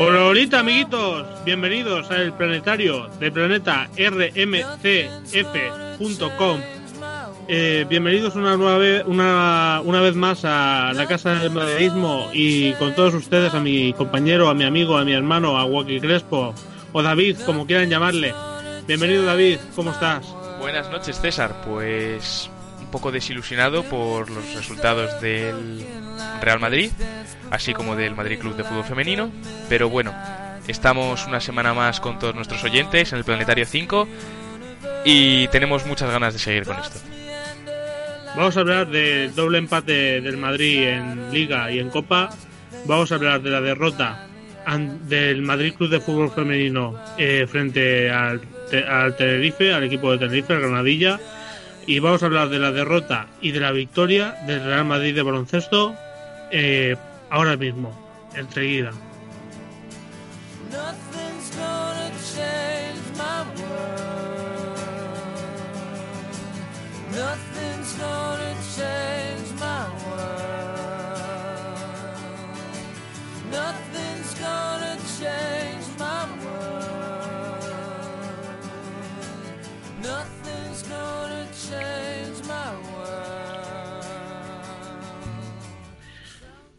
Hola, ahorita amiguitos, bienvenidos al planetario de planeta rmcf.com. Eh, bienvenidos una, nueva vez, una, una vez más a la Casa del Madridismo y con todos ustedes a mi compañero, a mi amigo, a mi hermano, a Joaquín Crespo o David, como quieran llamarle. Bienvenido David, ¿cómo estás? Buenas noches, César. Pues un poco desilusionado por los resultados del Real Madrid, así como del Madrid Club de Fútbol Femenino. Pero bueno, estamos una semana más con todos nuestros oyentes en el Planetario 5 y tenemos muchas ganas de seguir con esto. Vamos a hablar del doble empate del Madrid en Liga y en Copa. Vamos a hablar de la derrota del Madrid Club de Fútbol Femenino eh, frente al, al Tenerife, al equipo de Tenerife, al Granadilla. Y vamos a hablar de la derrota y de la victoria del Real Madrid de baloncesto eh, ahora mismo, enseguida.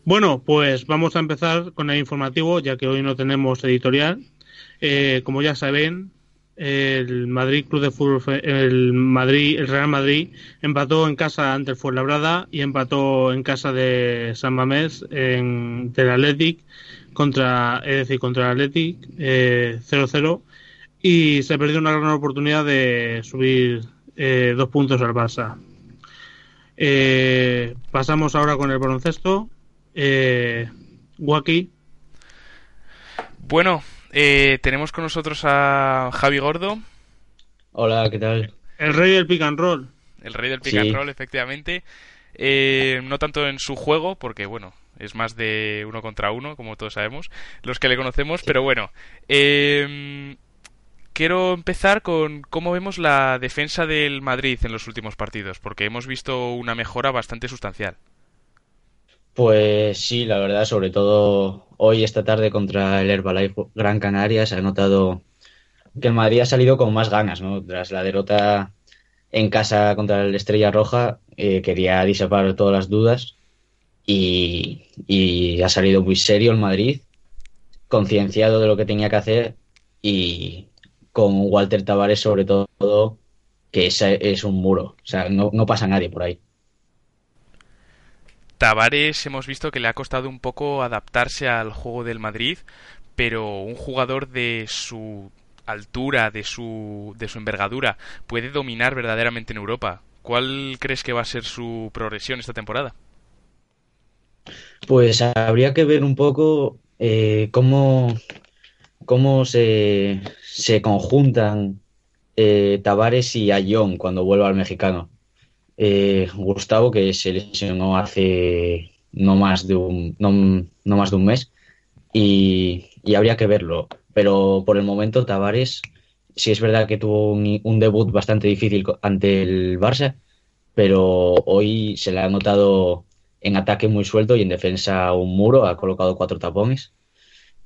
Bueno, pues vamos a empezar con el informativo, ya que hoy no tenemos editorial. Eh, como ya saben, el Madrid Club de Fútbol, el Madrid, el Real Madrid empató en casa ante el Fuenlabrada y empató en casa de San Mamés en del Athletic contra, es decir, contra el Athletic eh, 0-0 y se perdió una gran oportunidad de subir eh, dos puntos al Barça. Eh, pasamos ahora con el baloncesto. Eh, Waki, Bueno, eh, tenemos con nosotros a Javi Gordo, Hola, ¿qué tal? el rey del pick and roll. el rey del pick Sí. and roll, efectivamente. Eh, no tanto en su juego, porque bueno, es más de uno contra uno, como todos sabemos, los que le conocemos, pero bueno. eh, quiero empezar con cómo vemos la defensa del Madrid en los últimos partidos, porque hemos visto una mejora bastante sustancial. Pues sí, la verdad, sobre todo hoy, esta tarde contra el Herbalife Gran Canaria, se ha notado que el Madrid ha salido con más ganas, ¿no? Tras la derrota en casa contra el Estrella Roja, eh, quería disipar todas las dudas y, ha salido muy serio el Madrid, concienciado de lo que tenía que hacer y con Walter Tavares sobre todo, que es, es un muro, o sea, no pasa nadie por ahí. Tavares hemos visto que le ha costado un poco adaptarse al juego del Madrid, pero un jugador de su altura, de su, de su envergadura, puede dominar verdaderamente en Europa. ¿Cuál crees que va a ser su progresión esta temporada? Pues habría que ver un poco eh, cómo, cómo se, se conjuntan eh, Tavares y Ayón cuando vuelva al mexicano. Eh, Gustavo, que se lesionó hace no más de un, no, no más de un mes, y, y habría que verlo. Pero por el momento Tavares sí es verdad que tuvo un, debut bastante difícil ante el Barça, pero hoy se le ha notado en ataque muy suelto y en defensa un muro, ha colocado cuatro tapones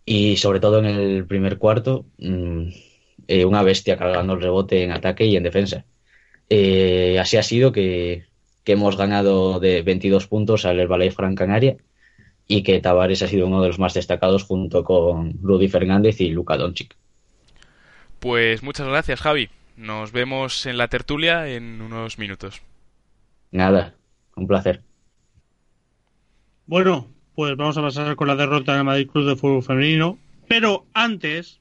y sobre todo en el primer cuarto, mm, eh, una bestia cargando el rebote en ataque y en defensa. Eh, así ha sido que, hemos ganado de 22 puntos al Herbalife Gran Canaria y que Tavares ha sido uno de los más destacados junto con Rudy Fernández y Luka Doncic. Pues muchas gracias, Javi. Nos vemos en la tertulia en unos minutos. Nada, un placer. Bueno, pues vamos a pasar con la derrota del Madrid Club de Fútbol Femenino. Pero antes,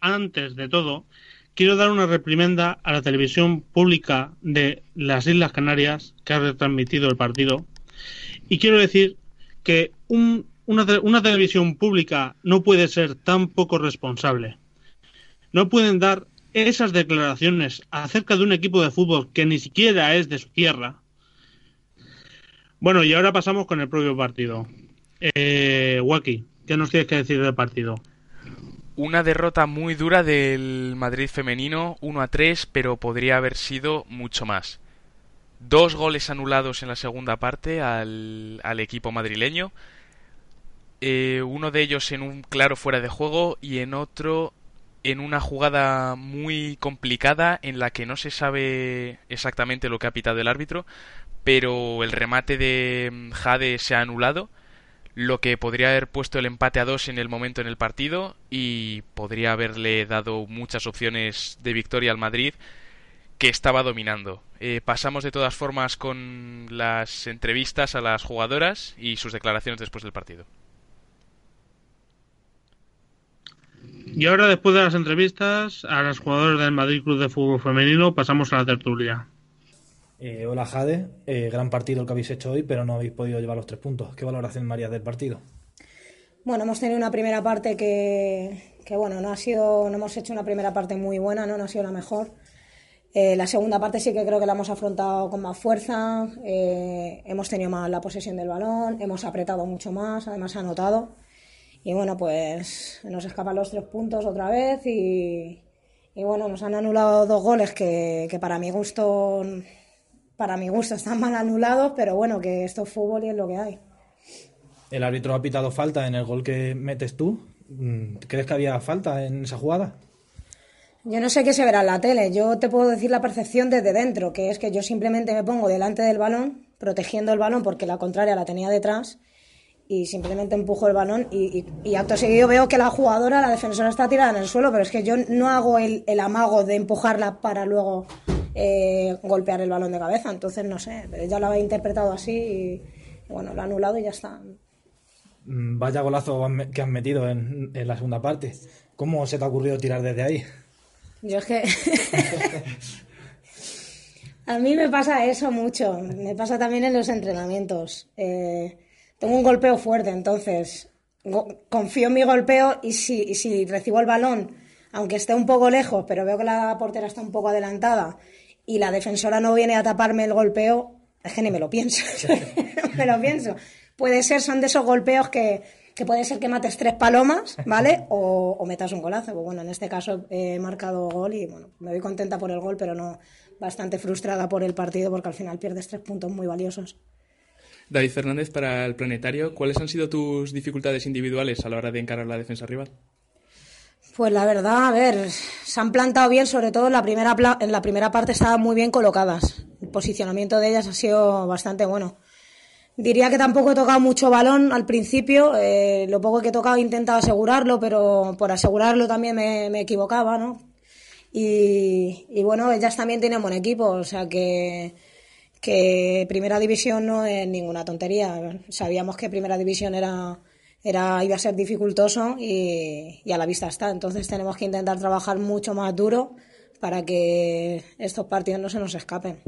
antes de todo, quiero dar una reprimenda a la televisión pública de las Islas Canarias que ha retransmitido el partido. Y quiero decir que una, televisión pública no puede ser tan poco responsable. No pueden dar esas declaraciones acerca de un equipo de fútbol que ni siquiera es de su tierra. Bueno, y ahora pasamos con el propio partido. Eh, Waki, ¿qué nos tienes que decir del partido? Una derrota muy dura del Madrid femenino, 1 a 3, pero podría haber sido mucho más. Dos goles anulados en la segunda parte al, equipo madrileño. Eh, uno de ellos en un claro fuera de juego y en otro en una jugada muy complicada en la que no se sabe exactamente lo que ha pitado el árbitro, pero el remate de Jade se ha anulado lo que podría haber puesto el empate a dos en el momento en el partido y podría haberle dado muchas opciones de victoria al Madrid que estaba dominando. Eh, pasamos de todas formas con las entrevistas a las jugadoras y sus declaraciones después del partido. Y ahora, después de las entrevistas a las jugadoras del Madrid Club de Fútbol Femenino, pasamos a la tertulia. Eh, hola Jade, eh, gran partido el que habéis hecho hoy, pero no habéis podido llevar los tres puntos. ¿Qué valoración María del partido? Bueno, hemos tenido una primera parte que, bueno, no ha sido, no hemos hecho una primera parte muy buena, no, ha sido la mejor. Eh, la segunda parte sí que creo que la hemos afrontado con más fuerza, hemos tenido más la posesión del balón, hemos apretado mucho más, además ha anotado. Y bueno, pues nos escapan los tres puntos otra vez y, bueno, nos han anulado dos goles que, que para mi gusto para mi gusto están mal anulados, pero bueno, que esto es fútbol y es lo que hay. El árbitro ha pitado falta en el gol que metes tú. Mm, ¿Crees que había falta en esa jugada? Yo no sé qué se verá en la tele. Yo te puedo decir la percepción desde dentro, que es que yo simplemente me pongo delante del balón, protegiendo el balón porque la contraria la tenía detrás, y simplemente empujo el balón y, acto seguido veo que la jugadora, la defensora está tirada en el suelo, pero es que yo no hago el, el amago de empujarla para luego eh, golpear el balón de cabeza. Entonces, no sé, ya lo había interpretado así y, bueno, lo ha anulado y ya está. Mm, vaya golazo que has metido en, la segunda parte. ¿Cómo se te ha ocurrido tirar desde ahí? Yo es que... A mí me pasa eso mucho. Me pasa también en los entrenamientos. Eh, tengo un golpeo fuerte, entonces confío en mi golpeo y si, y si recibo el balón, aunque esté un poco lejos, pero veo que la portera está un poco adelantada y la defensora no viene a taparme el golpeo, es que ni me lo pienso. me lo pienso. Puede ser, son de esos golpeos que, que puede ser que mates tres palomas, ¿vale? O, metas un golazo. Pues bueno, en este caso he marcado gol y bueno, me voy contenta por el gol, pero no bastante frustrada por el partido porque al final pierdes tres puntos muy valiosos. David Fernández, para el planetario, ¿cuáles han sido tus dificultades individuales a la hora de encarar la defensa rival? Pues la verdad, a ver, se han plantado bien, sobre todo en la primera, en la primera parte estaban muy bien colocadas. El posicionamiento de ellas ha sido bastante bueno. Diría que tampoco he tocado mucho balón al principio, eh, lo poco que he tocado he intentado asegurarlo, pero por asegurarlo también me, equivocaba, ¿no? Y, y, bueno, ellas también tienen buen equipo, o sea que, que Primera División no es ninguna tontería. Sabíamos que Primera División era era, iba a ser dificultoso y, a la vista está. Entonces tenemos que intentar trabajar mucho más duro para que estos partidos no se nos escapen.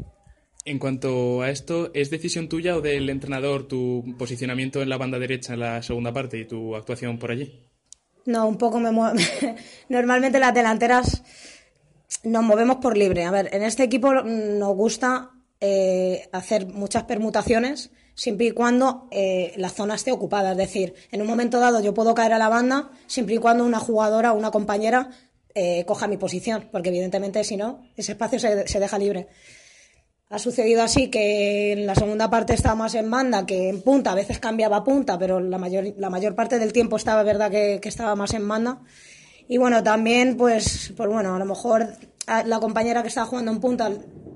En cuanto a esto, ¿es decisión tuya o del entrenador tu posicionamiento en la banda derecha en la segunda parte y tu actuación por allí? No, un poco me muevo. Normalmente las delanteras nos movemos por libre. A ver, en este equipo nos gusta eh, hacer muchas permutaciones siempre y cuando eh, la zona esté ocupada. Es decir, en un momento dado yo puedo caer a la banda siempre y cuando una jugadora o una compañera eh, coja mi posición, porque evidentemente si no, ese espacio se, deja libre. ha sucedido así que en la segunda parte estaba más en banda que en punta, a veces cambiaba punta, pero la mayor, la mayor parte del tiempo estaba verdad que, que estaba más en banda. Y bueno, también pues, pues bueno, a lo mejor la compañera que estaba jugando en punta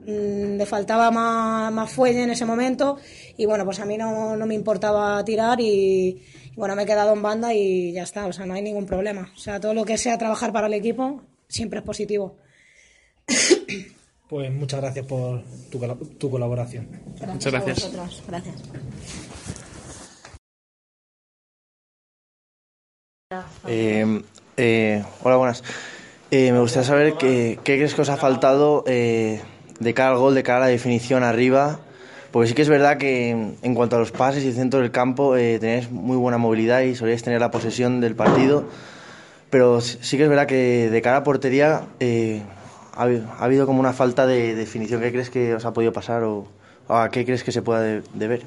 mm, le faltaba más, más, fuelle en ese momento y bueno, pues a mí no, no me importaba tirar y, bueno, me he quedado en banda y ya está, o sea, no hay ningún problema. O sea, todo lo que sea trabajar para el equipo siempre es positivo. Pues muchas gracias por tu, tu colaboración. Gracias muchas gracias. A vosotros. Gracias. Eh, eh, hola, buenas. Eh, me gustaría saber qué, qué, crees que os ha faltado eh, de cara al gol, de cara a la definición arriba. Porque sí que es verdad que en cuanto a los pases y el centro del campo eh, tenéis muy buena movilidad y solíais tener la posesión del partido. Pero sí que es verdad que de cara a portería eh, ha, ha, habido como una falta de definición. ¿Qué crees que os ha podido pasar o, o a qué crees que se pueda de, deber?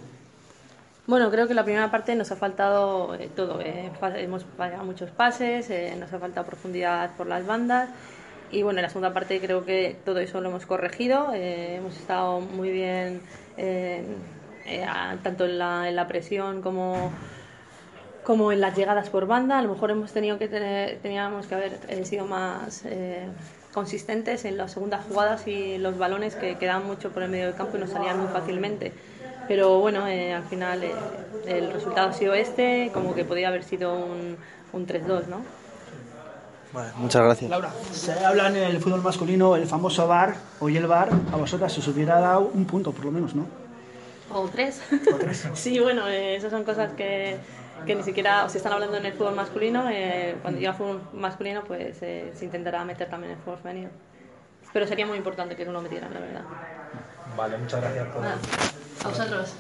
Bueno, creo que la primera parte nos ha faltado eh, todo. Eh, hemos fallado muchos pases, eh, nos ha faltado profundidad por las bandas. Y bueno, en la segunda parte creo que todo eso lo hemos corregido. Eh, hemos estado muy bien, tanto en la, en la, presión como, como en las llegadas por banda. A lo mejor hemos tenido que tener, teníamos que haber sido más consistentes en las segundas jugadas y los balones que quedaban mucho por el medio del campo y nos salían muy fácilmente pero bueno, eh, al final eh, el resultado ha sido este, como que podía haber sido un, un 3-2, ¿no? Vale, muchas gracias. Laura, se habla en el fútbol masculino el famoso VAR, hoy el VAR, a vosotras se os hubiera dado un punto por lo menos, ¿no? O tres. O tres. sí, bueno, eh, esas son cosas que, que ni siquiera se están hablando en el fútbol masculino. Eh, cuando llega el fútbol masculino, pues eh, se intentará meter también en el fútbol femenino. Pero sería muy importante que no lo metieran, la verdad. Vale, muchas gracias por... Nada. A vosotros.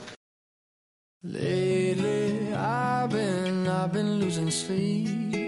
Lately, I've been, I've been losing sleep,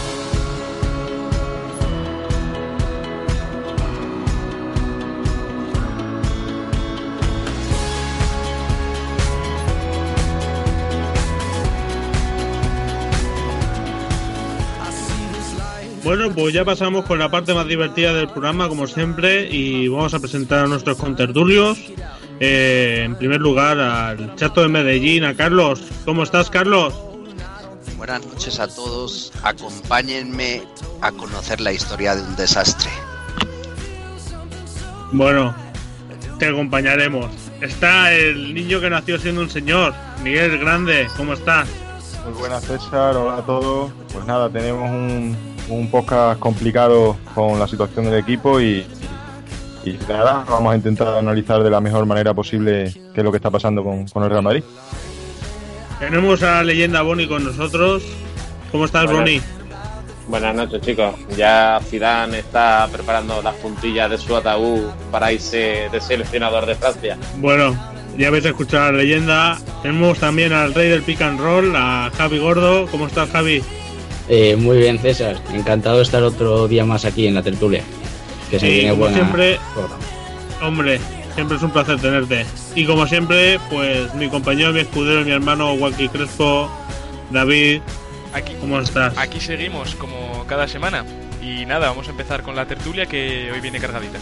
Bueno, pues ya pasamos con la parte más divertida del programa, como siempre, y vamos a presentar a nuestros contertulios. Eh, en primer lugar, al chato de Medellín, a Carlos. ¿Cómo estás, Carlos? Buenas noches a todos. Acompáñenme a conocer la historia de un desastre. Bueno, te acompañaremos. Está el niño que nació siendo un señor, Miguel Grande. ¿Cómo estás? Muy buenas, César. Hola a todos. Pues nada, tenemos un, un podcast complicado con la situación del equipo y, y, nada, vamos a intentar analizar de la mejor manera posible qué es lo que está pasando con, con el Real Madrid. Tenemos a la leyenda Boni con nosotros. ¿Cómo estás, Buenas. Boni? Buenas noches, chicos. Ya Zidane está preparando las puntillas de su ataúd para irse de seleccionador de Francia. Bueno, ya habéis escuchado a la leyenda. Tenemos también al rey del pick and roll, a Javi Gordo. ¿Cómo estás, Javi? Eh, muy bien, César. Encantado de estar otro día más aquí en la tertulia. Que se viene como buena. siempre, hombre, siempre es un placer tenerte. Y como siempre, pues mi compañero, mi escudero, mi hermano Joaquín Crespo, David, Aquí, ¿cómo estás? aquí seguimos como cada semana. Y nada, vamos a empezar con la tertulia que hoy viene cargadita.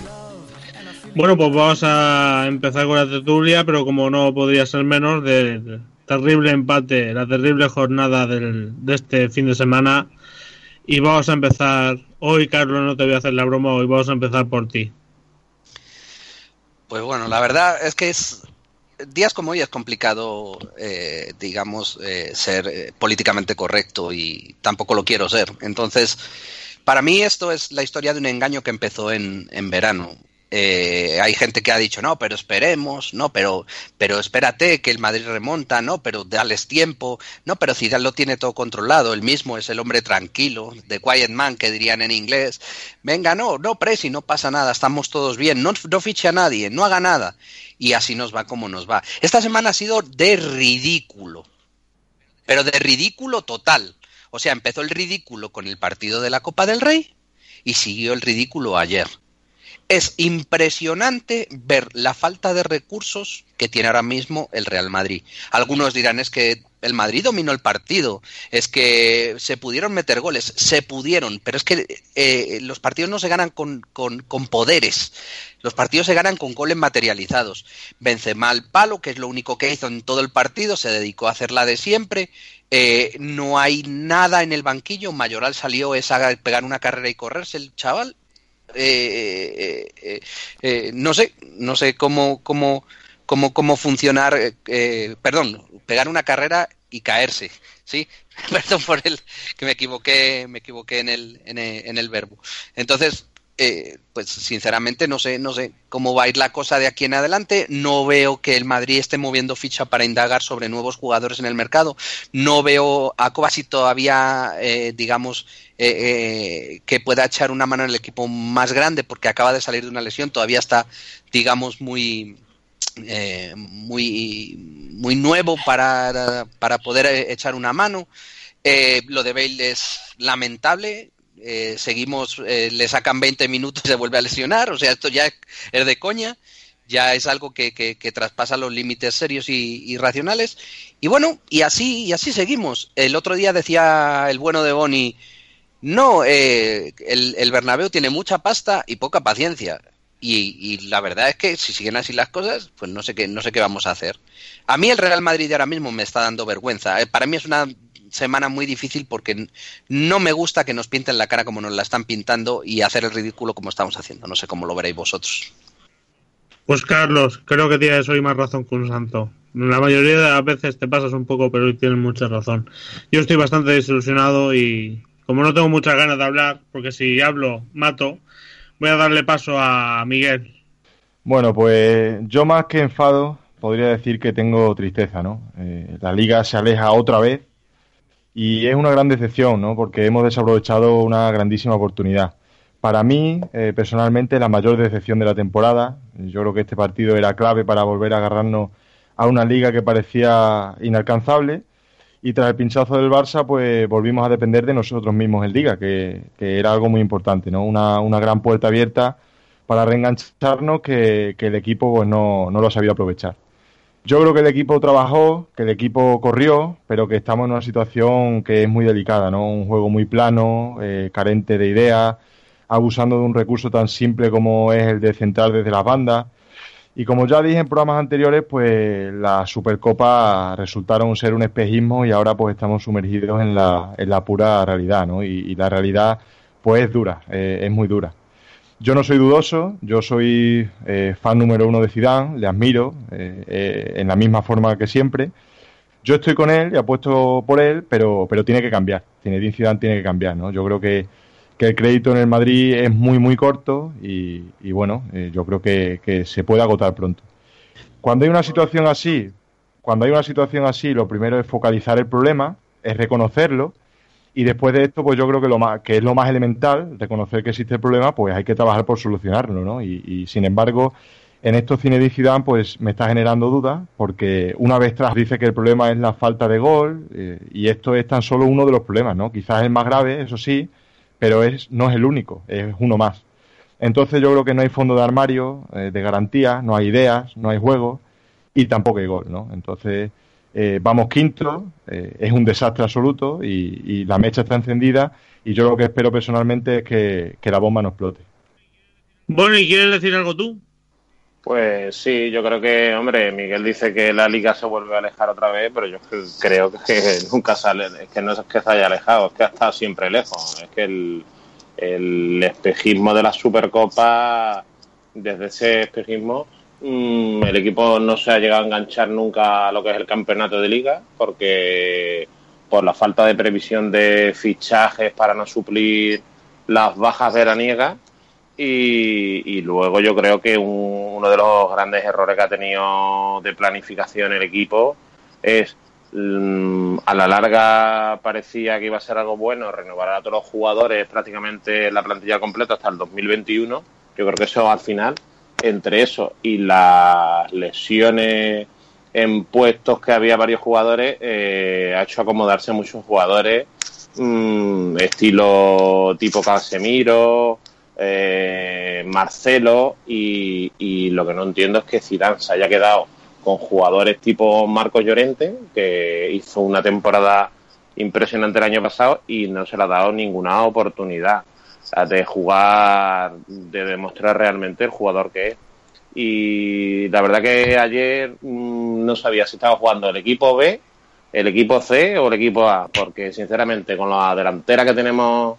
Bueno, pues vamos a empezar con la tertulia, pero como no podría ser menos, del terrible empate, la terrible jornada del, de este fin de semana. Y vamos a empezar, hoy Carlos, no te voy a hacer la broma, hoy vamos a empezar por ti. Pues bueno, la verdad es que es días como hoy es complicado, eh, digamos, eh, ser eh, políticamente correcto y tampoco lo quiero ser. Entonces, para mí esto es la historia de un engaño que empezó en, en verano. Eh, hay gente que ha dicho, no, pero esperemos, no, pero, pero espérate que el Madrid remonta, no, pero dales tiempo, no, pero Zidane lo tiene todo controlado, el mismo es el hombre tranquilo, the quiet man que dirían en inglés. Venga, no, no, Presi, no pasa nada, estamos todos bien, no, no fiche a nadie, no haga nada. Y así nos va como nos va. Esta semana ha sido de ridículo, pero de ridículo total. O sea, empezó el ridículo con el partido de la Copa del Rey y siguió el ridículo ayer. Es impresionante ver la falta de recursos que tiene ahora mismo el Real Madrid. Algunos dirán es que el Madrid dominó el partido, es que se pudieron meter goles, se pudieron, pero es que eh, los partidos no se ganan con, con, poderes, los partidos se ganan con goles materializados. Vence mal palo, que es lo único que hizo en todo el partido, se dedicó a hacer la de siempre, eh, no hay nada en el banquillo, Mayoral salió es a pegar una carrera y correrse el chaval, eh, eh, eh, no sé, no sé cómo, cómo, cómo, cómo funcionar, perdón, pegar una carrera y caerse, ¿sí? Perdón por el que me equivoqué, me equivoqué en el, en el, en el verbo. Entonces, eh, pues sinceramente no sé, no sé cómo va a ir la cosa de aquí en adelante. No veo que el Madrid esté moviendo ficha para indagar sobre nuevos jugadores en el mercado. No veo a Kovacic todavía, eh, digamos, eh, que pueda echar una mano en el equipo más grande porque acaba de salir de una lesión. Todavía está, digamos, muy muy muy nuevo para, para poder echar una mano. lo de Bale es lamentable eh, seguimos, eh, le sacan 20 minutos y se vuelve a lesionar, o sea, esto ya es de coña, ya es algo que, que, traspasa los límites serios y, racionales. Y bueno, y así, y así seguimos. El otro día decía el bueno de Boni, no, eh, el, el Bernabéu tiene mucha pasta y poca paciencia. Y, y, la verdad es que si siguen así las cosas, pues no sé qué, no sé qué vamos a hacer. A mí el Real Madrid ahora mismo me está dando vergüenza. Para mí es una semana muy difícil porque no me gusta que nos pinten la cara como nos la están pintando y hacer el ridículo como estamos haciendo. No sé cómo lo veréis vosotros. Pues Carlos, creo que tienes hoy más razón que un santo. La mayoría de las veces te pasas un poco, pero hoy tienes mucha razón. Yo estoy bastante desilusionado y como no tengo muchas ganas de hablar, porque si hablo, mato, voy a darle paso a Miguel. Bueno, pues yo más que enfado, podría decir que tengo tristeza, ¿no? Eh, la liga se aleja otra vez y es una gran decepción, ¿no? Porque hemos desaprovechado una grandísima oportunidad. Para mí, eh, personalmente, la mayor decepción de la temporada. Yo creo que este partido era clave para volver a agarrarnos a una liga que parecía inalcanzable. Y tras el pinchazo del Barça, pues volvimos a depender de nosotros mismos en Liga, que, era algo muy importante, ¿no? Una, gran puerta abierta para reengancharnos que, que el equipo pues, no, no lo ha sabido aprovechar. Yo creo que el equipo trabajó, que el equipo corrió, pero que estamos en una situación que es muy delicada, ¿no? Un juego muy plano, eh, carente de ideas, abusando de un recurso tan simple como es el de centrar desde las bandas. Y como ya dije en programas anteriores, pues la Supercopa resultaron ser un espejismo y ahora pues estamos sumergidos en la, en la pura realidad, ¿no? Y, la realidad pues es dura, eh, es muy dura. Yo no soy dudoso, yo soy eh, fan número uno de Zidane, le admiro eh, eh, en la misma forma que siempre. Yo estoy con él y apuesto por él, pero, pero tiene que cambiar. Zinedine Zidane tiene que cambiar, ¿no? Yo creo que, que el crédito en el Madrid es muy, muy corto y, y bueno, yo creo que, que se puede agotar pronto. Cuando hay una situación así, cuando hay una situación así, lo primero es focalizar el problema, es reconocerlo y después de esto, pues yo creo que lo más, que es lo más elemental, reconocer que existe el problema, pues hay que trabajar por solucionarlo, ¿no? Y, sin embargo, en esto Zinedine Zidane, pues me está generando dudas, porque una vez tras dice que el problema es la falta de gol, eh, y esto es tan solo uno de los problemas, ¿no? Quizás el más grave, eso sí, pero es, no es el único, es uno más. Entonces yo creo que no hay fondo de armario, eh, de garantía, no hay ideas, no hay juego, y tampoco hay gol, ¿no? Entonces eh, vamos quinto, eh, es un desastre absoluto y, la mecha está encendida y yo lo que espero personalmente es que, la bomba no explote. Bueno, ¿y quieres decir algo tú? Pues sí, yo creo que, hombre, Miguel dice que la liga se vuelve a alejar otra vez, pero yo creo que nunca sale, es que no es que se haya alejado, es que ha estado siempre lejos, es que el, el espejismo de la Supercopa, desde ese espejismo, Mm, el equipo no se ha llegado a enganchar nunca a lo que es el campeonato de liga, porque por la falta de previsión de fichajes para no suplir las bajas veraniegas. Y, luego yo creo que uno de los grandes errores que ha tenido de planificación el equipo es mm, a la larga parecía que iba a ser algo bueno renovar a todos los jugadores prácticamente la plantilla completa hasta el 2021. Yo creo que eso al final entre eso y las lesiones en puestos que había varios jugadores, eh, ha hecho acomodarse muchos jugadores, mm, estilo tipo Casemiro, eh, Marcelo y, lo que no entiendo es que Zidane se haya quedado con jugadores tipo Marcos Llorente, que hizo una temporada impresionante el año pasado y no se le ha dado ninguna oportunidad de jugar, de demostrar realmente el jugador que es. Y la verdad que ayer mmm, no sabía si estaba jugando el equipo B, el equipo C o el equipo A, porque sinceramente con la delantera que tenemos,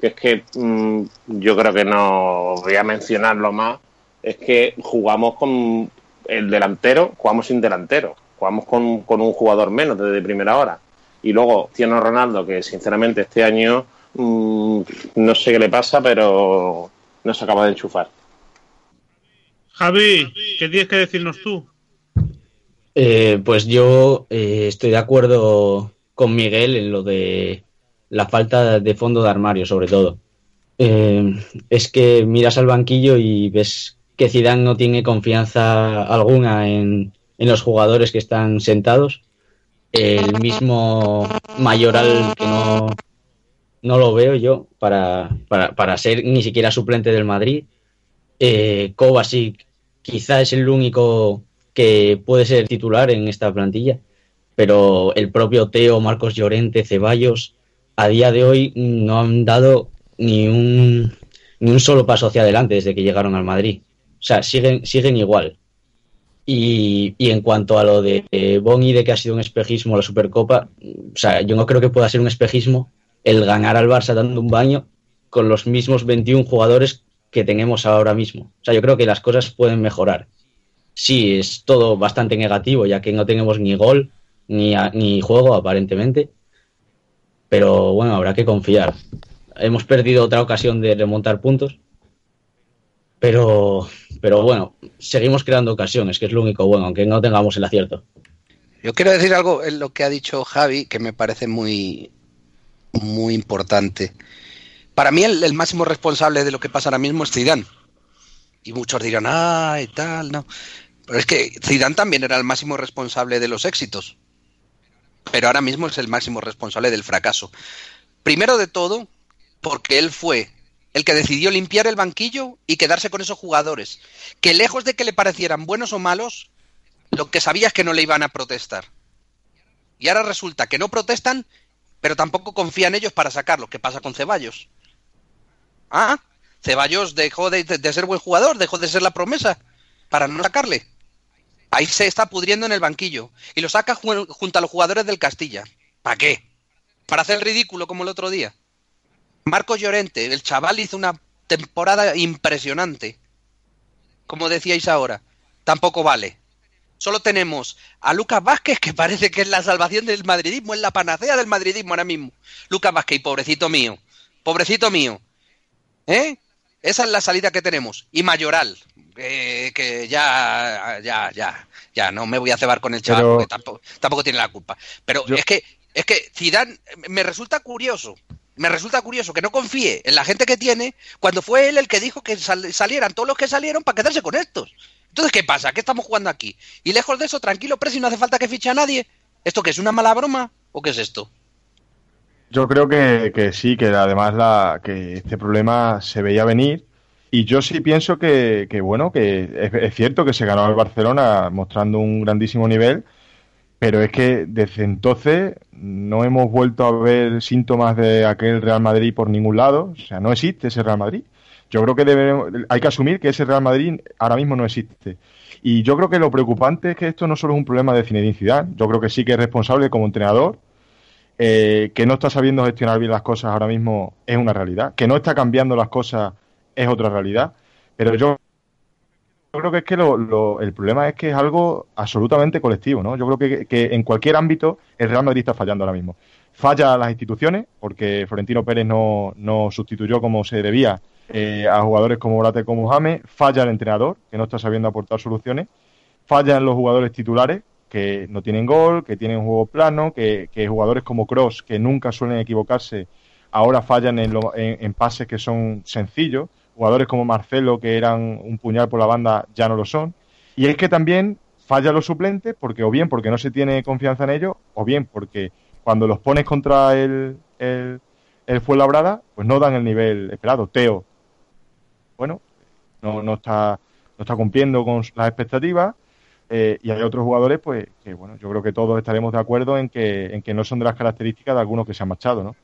que es que mmm, yo creo que no voy a mencionarlo más, es que jugamos con el delantero, jugamos sin delantero, jugamos con, con un jugador menos desde primera hora. Y luego Ciano Ronaldo, que sinceramente este año mmm, no sé qué le pasa, pero no se acaba de enchufar. Javi, ¿qué tienes que decirnos tú? Eh, pues yo eh, estoy de acuerdo con Miguel en lo de la falta de fondo de armario, sobre todo. Eh, es que miras al banquillo y ves que Zidane no tiene confianza alguna en, en los jugadores que están sentados. El mismo Mayoral que no, no lo veo yo para, para, para ser ni siquiera suplente del Madrid. Eh, Kovacic quizá es el único que puede ser titular en esta plantilla, pero el propio Teo, Marcos Llorente, Ceballos, a día de hoy no han dado ni un, ni un solo paso hacia adelante desde que llegaron al Madrid. O sea, siguen, siguen igual. Y, y en cuanto a lo de Boni, de que ha sido un espejismo la Supercopa, o sea, yo no creo que pueda ser un espejismo el ganar al Barça dando un baño con los mismos 21 jugadores que tenemos ahora mismo. O sea, yo creo que las cosas pueden mejorar. Sí, es todo bastante negativo, ya que no tenemos ni gol ni, ni juego, aparentemente. Pero bueno, habrá que confiar. Hemos perdido otra ocasión de remontar puntos. Pero, pero bueno, seguimos creando ocasiones, que es lo único bueno, aunque no tengamos el acierto. Yo quiero decir algo en lo que ha dicho Javi, que me parece muy, muy importante. Para mí el, máximo responsable de lo que pasa ahora mismo es Zidane. Y muchos dirán, ah, y tal, no. Pero es que Zidane también era el máximo responsable de los éxitos. Pero ahora mismo es el máximo responsable del fracaso. Primero de todo, porque él fue el que decidió limpiar el banquillo y quedarse con esos jugadores, que lejos de que le parecieran buenos o malos, lo que sabía es que no le iban a protestar. Y ahora resulta que no protestan, pero tampoco confía en ellos para sacarlo. ¿Qué pasa con Ceballos? Ah, Ceballos dejó de, ser buen jugador, dejó de ser la promesa para no sacarle. Ahí se está pudriendo en el banquillo y lo saca ju junto a los jugadores del Castilla. ¿Para qué? Para hacer ridículo como el otro día. Marcos Llorente, el chaval hizo una temporada impresionante. Como decíais ahora, tampoco vale. Solo tenemos a Lucas Vázquez, que parece que es la salvación del madridismo, es la panacea del madridismo ahora mismo. Lucas Vázquez, pobrecito mío, pobrecito mío. ¿Eh? Esa es la salida que tenemos. Y Mayoral, eh, que ya, ya, ya, ya, no me voy a cebar con el chaval, Pero... porque tampoco, tampoco, tiene la culpa. Pero Yo... es que, es que Zidane me resulta curioso me resulta curioso que no confíe en la gente que tiene cuando fue él el que dijo que sal salieran todos los que salieron para quedarse con estos. Entonces, ¿qué pasa? ¿Qué estamos jugando aquí? Y lejos de eso, tranquilo, Presi, no hace falta que fiche a nadie. ¿Esto qué es una mala broma o qué es esto? Yo creo que, sí, que además la, que este problema se veía venir. Y yo sí pienso que, que bueno, que es, es, cierto que se ganó al Barcelona mostrando un grandísimo nivel, pero es que desde entonces no hemos vuelto a ver síntomas de aquel Real Madrid por ningún lado. O sea, no existe ese Real Madrid. Yo creo que debemos, hay que asumir que ese Real Madrid ahora mismo no existe. Y yo creo que lo preocupante es que esto no solo es un problema de Zinedine Zidane. Yo creo que sí que es responsable como entrenador. Eh, que no está sabiendo gestionar bien las cosas ahora mismo es una realidad. Que no está cambiando las cosas es otra realidad. Pero yo creo que es que lo, lo, el problema es que es algo absolutamente colectivo, ¿no? Yo creo que, en cualquier ámbito el Real Madrid está fallando ahora mismo. Falla las instituciones, porque Florentino Pérez no, no sustituyó como se debía eh, a jugadores como Morate como James, falla el entrenador, que no está sabiendo aportar soluciones, fallan los jugadores titulares, que no tienen gol, que tienen juego plano, que, que jugadores como Cross, que nunca suelen equivocarse, ahora fallan en, lo, en, en pases que son sencillos jugadores como Marcelo, que eran un puñal por la banda, ya no lo son. Y es que también falla los suplentes, porque o bien porque no se tiene confianza en ellos, o bien porque cuando los pones contra el, el, el Fuenlabrada, pues no dan el nivel esperado. Teo, bueno, no, no está no está cumpliendo con las expectativas eh, y hay otros jugadores pues que bueno yo creo que todos estaremos de acuerdo en que en que no son de las características de algunos que se han marchado no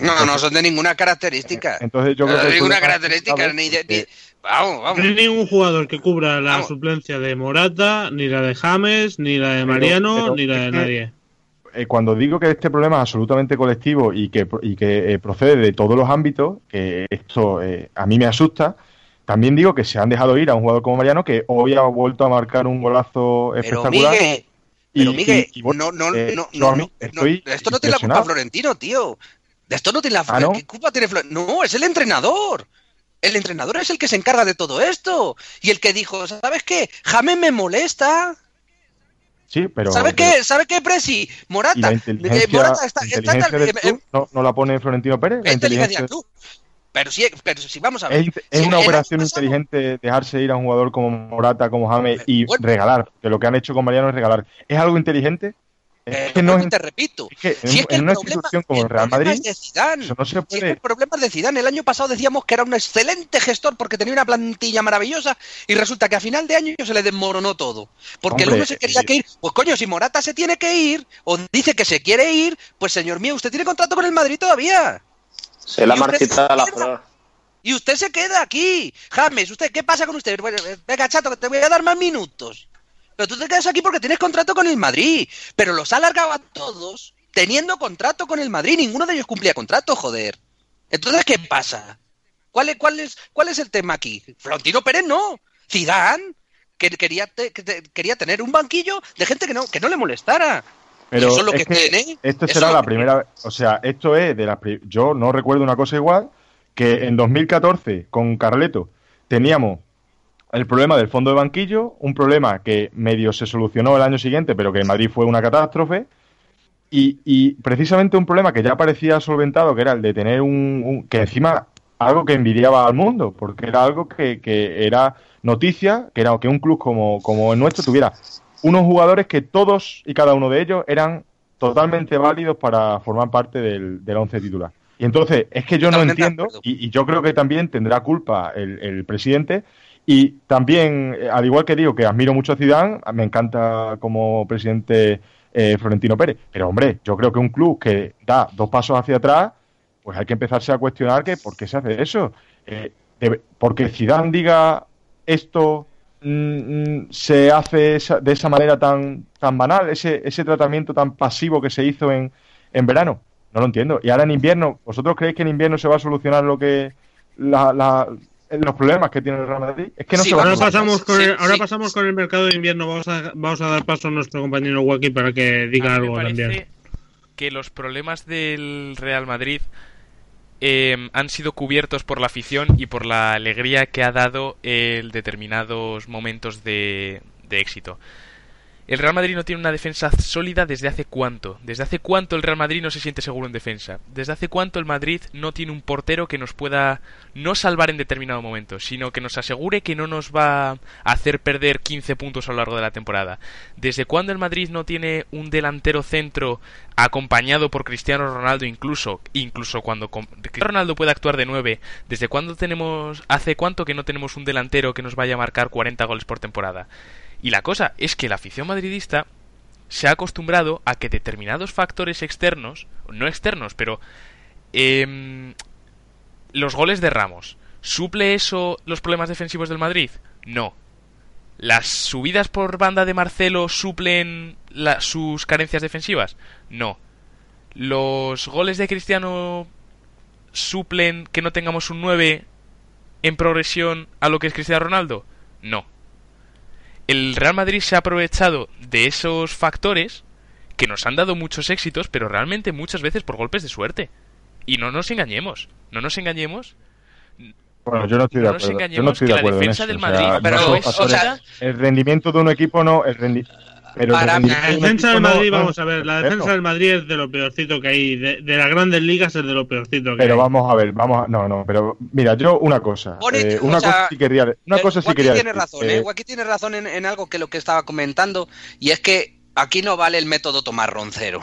no no son de ninguna característica. entonces yo creo No, que de ninguna característica ni de, ni- vamos vamos. No hay ningún jugador que cubra la suplencia de Morata, ni la de James, ni la de Mariano, pero ni la de que- nadie. Eh, cuando digo que este problema es absolutamente colectivo y que, y que eh, procede de todos los ámbitos, que esto eh, a mí me asusta, también digo que se han dejado ir a un jugador como Mariano que hoy ha vuelto a marcar un golazo pero espectacular. Miguel Y- pero Miguel y- bueno, no no no no, no, no, estoy esto no tiene la culpa. Florentino tío de esto no tiene la Ah, ¿no? ¿qué culpa tiene Florentino no es el entrenador el entrenador es el que se encarga de todo esto y el que dijo sabes qué James me molesta Sí, pero. ¿Sabes qué? ¿Sabes qué, Presi? ¿Y Morata. la eh, inteligencia, Morata está, está inteligencia en- del eh, club no, no la pone Florentino Pérez? La eh, inteligencia del club. Pero sí, pero si vamos a ver. es, es si una operación inteligente dejarse ir a un jugador como Morata, como James y bueno. regalar, que lo que han hecho con Mariano es regalar. ¿Es algo inteligente? Eh, Es que no es- te repito. es que en, si es que en el una problema, institución como el Real Madrid, es de Zidane. eso no se Si es el problema es de Zidane. El año pasado decíamos que era un excelente gestor porque tenía una plantilla maravillosa y resulta que a final de año se le desmoronó todo. Porque el Hombre, uno se quería eh, que ir. Pues coño, si Morata se tiene que ir o dice que se quiere ir, pues señor mío, usted tiene contrato con el Madrid todavía. Se la Y usted marchita se la queda. flor. Y usted se queda aquí. James, ¿usted qué pasa con usted? Bueno, eh, venga, chato, que te voy a dar más minutos. Pero tú te quedas aquí porque tienes contrato con el Madrid. Pero los ha alargado a todos teniendo contrato con el Madrid. Ninguno de ellos cumplía contrato, joder. Entonces, ¿qué pasa? ¿Cuál es, cuál es, cuál es el tema aquí? Florentino Pérez no. Zidane, que quería, te- que te- quería tener un banquillo de gente que no, que no le molestara. Pero eso es lo es que, que tiene. Esto será la primera vez, o sea, esto es de las yo no recuerdo una cosa igual que en 2014 con Carleto teníamos el problema del fondo de banquillo, un problema que medio se solucionó el año siguiente, pero que en Madrid fue una catástrofe, y, y precisamente un problema que ya parecía solventado, que era el de tener un, un- que encima algo que envidiaba al mundo, porque era algo que, que era noticia, que era que un club como, como el nuestro tuviera unos jugadores que todos y cada uno de ellos eran totalmente válidos para formar parte del, del once titular. Y entonces, es que yo no entiendo, y, y yo creo que también tendrá culpa el, el presidente, y también, eh, al igual que digo que admiro mucho a Zidane, me encanta como presidente eh, Florentino Pérez, pero hombre, yo creo que un club que da dos pasos hacia atrás, pues hay que empezarse a cuestionar que por qué se hace eso. Eh, porque Zidane diga esto mm, mm, se hace de esa manera tan, tan banal, ese, ese tratamiento tan pasivo que se hizo en, en verano. No lo entiendo. Y ahora en invierno, ¿vosotros creéis que en invierno se va a solucionar lo que la- los problemas que tiene el Real Madrid? Es que no Sí, se va a Ahora pasamos, con Sí, el, ahora sí. pasamos con el mercado de invierno. Vamos a, vamos a dar paso a nuestro compañero Waki para que diga algo me parece también. que los problemas del Real Madrid eh, han sido cubiertos por la afición y por la alegría que ha dado el determinados momentos de, de éxito. El Real Madrid no tiene una defensa sólida desde hace cuánto. Desde hace cuánto el Real Madrid no se siente seguro en defensa. Desde hace cuánto el Madrid no tiene un portero que nos pueda no salvar en determinado momento, sino que nos asegure que no nos va a hacer perder 15 puntos a lo largo de la temporada. Desde cuándo el Madrid no tiene un delantero centro acompañado por Cristiano Ronaldo incluso, incluso cuando Cristiano Ronaldo puede actuar de 9. ¿Desde cuándo tenemos hace cuánto que no tenemos un delantero que nos vaya a marcar 40 goles por temporada? Y la cosa es que la afición madridista se ha acostumbrado a que determinados factores externos, no externos, pero em, los goles de Ramos, ¿suple eso los problemas defensivos del Madrid? No. ¿Las subidas por banda de Marcelo suplen sus carencias defensivas? No. ¿Los goles de Cristiano suplen que no tengamos un 9 en progresión a lo que es Cristiano Ronaldo? No el Real Madrid se ha aprovechado de esos factores que nos han dado muchos éxitos, pero realmente muchas veces por golpes de suerte. Y no nos engañemos, no nos engañemos. Bueno, yo no estoy de No nos acuerdo. Yo no engañemos estoy que de la acuerdo en defensa eso. del O sea, Madrid no pero es- o sea- el rendimiento de un equipo no, el rendi- pero Para- La defensa del no- Madrid, no vamos es a ver, la perfecto. defensa del Madrid es de lo peorcito que hay. De, de las grandes ligas es de lo peorcito que Pero hay. vamos a ver, vamos a, no, no, pero mira, yo una cosa, Bonito, eh, una sea, cosa sí quería, una Eh, cosa sí Joaquín quería tiene decir, razón, eh, ¿eh? Joaquín tiene razón en, en algo que lo que estaba comentando, y es que aquí no vale el método tomar roncero.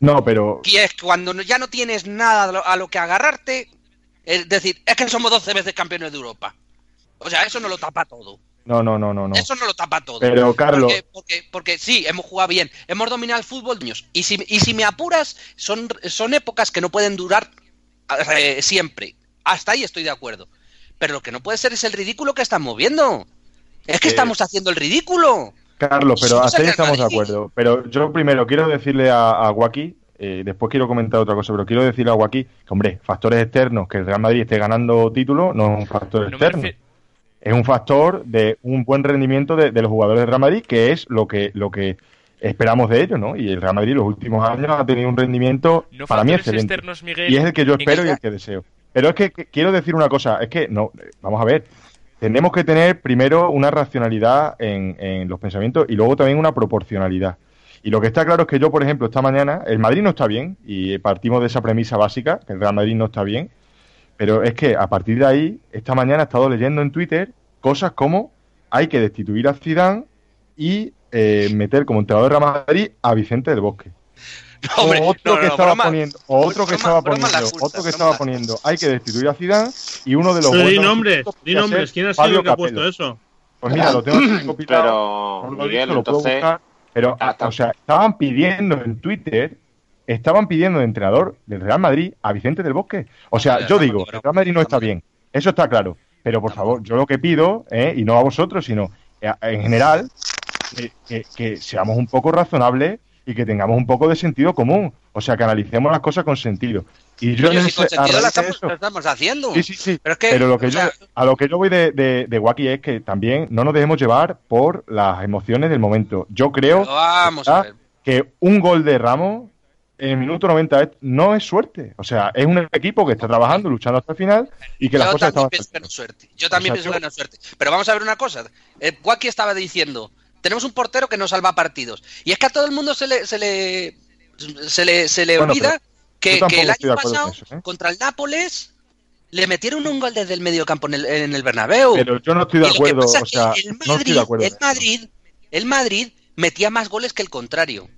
no, pero Y es cuando ya no tienes nada a lo, a lo que agarrarte, es decir, es que somos 12 veces campeones de Europa. O sea, eso no lo tapa todo. No, no, no, no, no. Eso no lo tapa todo. Pero, Carlos- Porque, porque, porque sí, hemos jugado bien, hemos dominado el fútbol. niños. Y si, y si me apuras, son, son épocas que no pueden durar eh, siempre. Hasta ahí estoy de acuerdo. Pero lo que no puede ser es el ridículo que están moviendo. Es que Eh, estamos haciendo el ridículo. Carlos, pero Somos hasta ahí estamos de acuerdo. Pero yo primero quiero decirle a, a Guaki, eh, después quiero comentar otra cosa, pero quiero decirle a Guaki que, hombre, factores externos, que el Real Madrid esté ganando títulos, no es un factor No externo. Es un factor de un buen rendimiento de, de los jugadores del Real Madrid, que es lo que, lo que esperamos de ellos, ¿no? Y el Real Madrid en los últimos años ha tenido un rendimiento No para mí excelente. externos, Miguel, y es el que yo espero y el- que deseo. Pero es que, que quiero decir una cosa, es que no, vamos a ver, tenemos que tener primero una racionalidad en, en los pensamientos y luego también una proporcionalidad. Y lo que está claro es que yo, por ejemplo, esta mañana, el Madrid no está bien, y partimos de esa premisa básica, que el Real Madrid no está bien, pero es que a partir de ahí, esta mañana he estado leyendo en Twitter cosas como hay que destituir a Zidane y eh, meter como entrenador de Real Madrid a Vicente del Bosque. hombre, o otro no, que no, estaba broma- poniendo, o otro que broma- estaba broma poniendo, justa, otro que broma estaba poniendo, hay que destituir a Zidane y uno de los Pero di nombres, di nombres. ¿Quién ha sido el que ha puesto eso? Pues mira, lo tengo Pero, no lo he Miguel, lo entonces, buscar, pero, hasta- o sea, estaban pidiendo en Twitter, estaban pidiendo de entrenador del Real Madrid a Vicente del Bosque. O sea, yo digo, el Real Madrid no está bien, eso está claro, pero por favor, yo lo que pido, eh, y no a vosotros, sino eh, en general, que, que- que seamos un poco razonables y que tengamos un poco de sentido común. O sea, que analicemos las cosas con sentido. Y yo en si ese- con sentido la estamos, la estamos haciendo. Sí, sí, sí. Pero es que, lo que yo, sea, a lo que yo voy de, de, de Wacky es que también no nos dejemos llevar por las emociones del momento. Yo creo pero vamos ¿verdad? a ver. que un gol de Ramos en el minuto 90 es- no es suerte. O sea, es un equipo que está trabajando, luchando hasta el final y que las Yo cosas también estaban pienso que no es suerte. Yo también O sea, pienso que no es suerte. Pero vamos a ver una cosa. Eh, Guaki estaba diciendo, tenemos un portero que no salva partidos. Y es que a todo el mundo se le, se le, se le, se le Bueno, olvida que, que el año pasado, eso, ¿eh? contra el Nápoles, le metieron un gol desde el medio campo en el, en el Bernabéu. Pero yo no estoy de acuerdo, o sea, el no Madrid, estoy de acuerdo. el Madrid, el Madrid metía más goles que el contrario.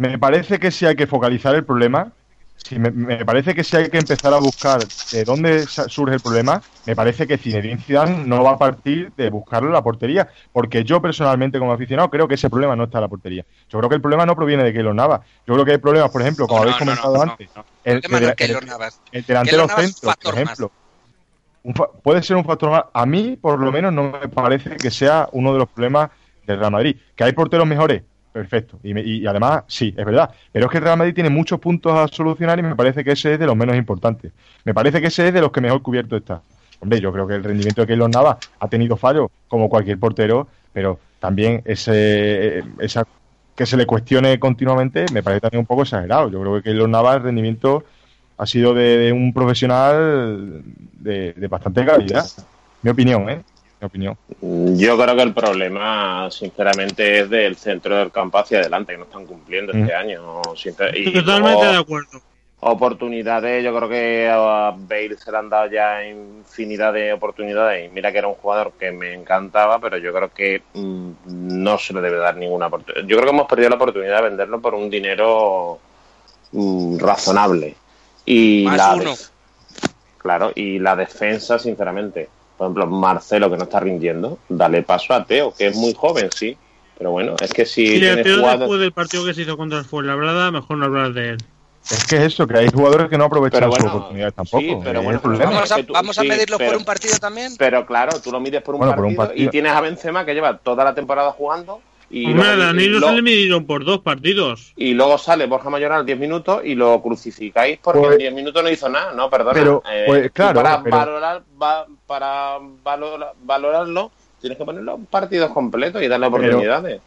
Me parece que si hay que focalizar el problema, si me, me parece que si hay que empezar a buscar de dónde surge el problema, me parece que Zinedine Zidane no va a partir de buscarlo en la portería, porque yo personalmente como aficionado creo que ese problema no está en la portería. Yo creo que el problema no proviene de Keylor Navas. Yo creo que hay problemas, por ejemplo, como No, habéis no, comentado no, antes, no. el, El el- delantero centro, por ejemplo. Un fa- puede ser un factor más. A mí, por lo menos, no me parece que sea uno de los problemas del Real Madrid. ¿Que hay porteros mejores? Perfecto. Y, me- y además, sí, es verdad. Pero es que el Real Madrid tiene muchos puntos a solucionar y me parece que ese es de los menos importantes. Me parece que ese es de los que mejor cubierto está. Hombre, yo creo que el rendimiento de Keylor Navas ha tenido fallos, como cualquier portero, pero también ese esa que se le cuestione continuamente me parece también un poco exagerado. Yo creo que Keylor Navas, el rendimiento ha sido de, de un profesional de, de bastante calidad. Mi opinión, ¿eh? Mi opinión. Yo creo que el problema, sinceramente, es del centro del campo hacia adelante, que no están cumpliendo este año. y Totalmente luego, de acuerdo. Oportunidades, yo creo que a Bale se le han dado ya infinidad de oportunidades. Y mira que era un jugador que me encantaba, pero yo creo que mm, no se le debe dar ninguna oportunidad. Yo creo que hemos perdido la oportunidad de venderlo por un dinero mm, razonable. Y Más la uno. def- Claro, y la defensa, sinceramente. Por ejemplo, Marcelo, que no está rindiendo, dale paso a Teo, que es muy joven, sí. Pero bueno, es que si tienes Teo después del partido que se hizo contra el Fuenlabrada, mejor no hablar de él. Es que es eso, que hay jugadores que no aprovechan sus bueno, oportunidades tampoco. sí, pero es bueno, el problema. Vamos a, vamos a sí, medirlos pero- por un partido también. Pero claro, tú lo mides por un, Bueno, por partido, un partido. y tienes a Benzema que lleva toda la temporada jugando y, Hombre, luego, y, Danilo luego- se le midieron por dos partidos. y luego sale Borja Mayoral 10 minutos y lo crucificáis porque Pues- en 10 minutos no hizo nada, no, perdona. Pero, Eh, pues, claro, para, pero- valorar, va- para valora- valorarlo tienes que ponerlo en partidos completos y darle Pero- oportunidades.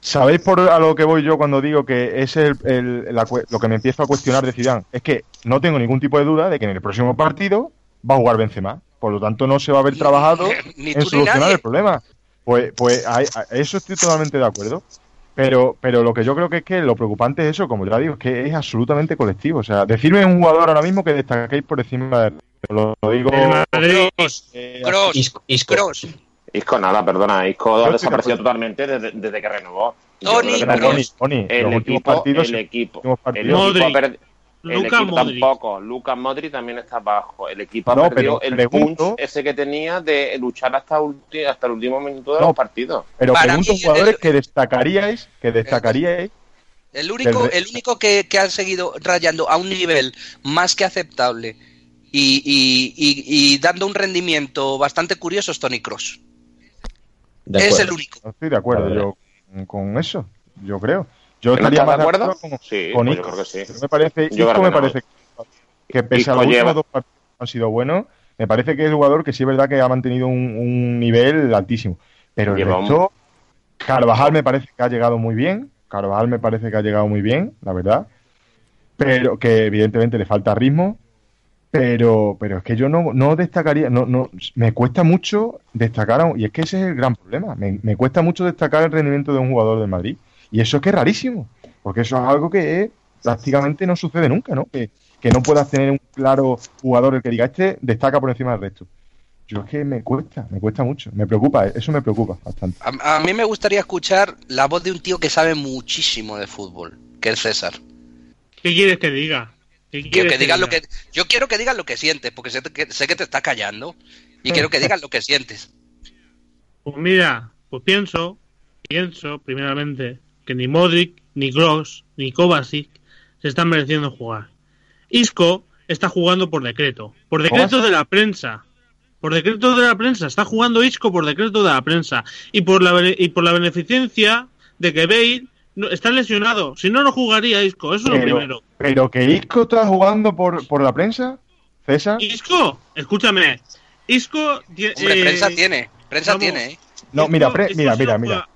¿Sabéis por a lo que voy yo cuando digo que ese es el- el- la cue- lo que me empiezo a cuestionar de Zidane? Es que no tengo ningún tipo de duda de que en el próximo partido va a jugar Benzema. Por lo tanto, no se va a haber trabajado ni en ni solucionar nadie. el problema. Pues, pues a, a eso estoy totalmente de acuerdo. Pero, pero lo que yo creo que es que lo preocupante es eso, como ya digo, es que es absolutamente colectivo. O sea, decirme un jugador ahora mismo que destaquéis por encima de... Lo, lo digo... El Madrid. eh, Cross, Isco, Isco. Cross. Isco nada, perdona, Isco ha desaparecido totalmente desde, desde que renovó. Creo que Boni, el equipo, partidos, el equipo, el partidos- equipo ha perdido- el Luka equipo Modric. tampoco. Lucas Modric también está bajo. El equipo No, ha perdido pero el pregunto- punch ese que tenía de luchar hasta, ulti- hasta el último minuto de No, los partidos. Pero Para pregunto mí, jugadores el- que destacaríais, que destacaríais. El único, Del el único que, que ha seguido rayando a un nivel más que aceptable y, y- y- y dando un rendimiento bastante curioso es Tony Cross. Es el único. Estoy de acuerdo yo con eso, yo creo. Yo ¿Que estaría más de acuerdo? con, Sí, con pues yo Isco. creo que sí. Pero Me parece, Yo me que no. parece que pese a los últimos dos partidos han sido buenos, me parece que es jugador que sí es verdad que ha mantenido un, un nivel altísimo. Pero el Lleva un- resto, Carvajal me parece que ha llegado muy bien. Carvajal me parece que ha llegado muy bien, la verdad. Pero que evidentemente le falta ritmo. Pero, pero es que yo no, no destacaría, no, no, me cuesta mucho destacar, y es que ese es el gran problema, me, me cuesta mucho destacar el rendimiento de un jugador del Madrid. Y eso es que es rarísimo, porque eso es algo que prácticamente no sucede nunca, ¿no? Que, que no puedas tener un claro jugador el que diga, este destaca por encima del resto. Yo es que me cuesta, me cuesta mucho, me preocupa, eso me preocupa bastante. A, a mí me gustaría escuchar la voz de un tío que sabe muchísimo de fútbol, que es César. ¿Qué quieres que diga? ¿Qué Quiero quieres que digas lo que yo quiero que digas lo que sientes, porque sé que, sé que te está callando y quiero que digas lo que sientes. Pues mira, pues pienso, pienso primeramente que ni Modric, ni Gross, ni Kovacic se están mereciendo jugar. Isco está jugando por decreto, por decreto de la prensa. Por decreto de la prensa, está jugando Isco por decreto de la prensa y por la bene- y por la beneficencia de que Bale no- está lesionado. Si no, no jugaría Isco, eso es lo primero. pero que Isco está jugando por, por la prensa, César. Isco, escúchame, Isco Hombre, eh, prensa tiene, prensa vamos. tiene, ¿eh? No, mira, pre- mira, mira, mira.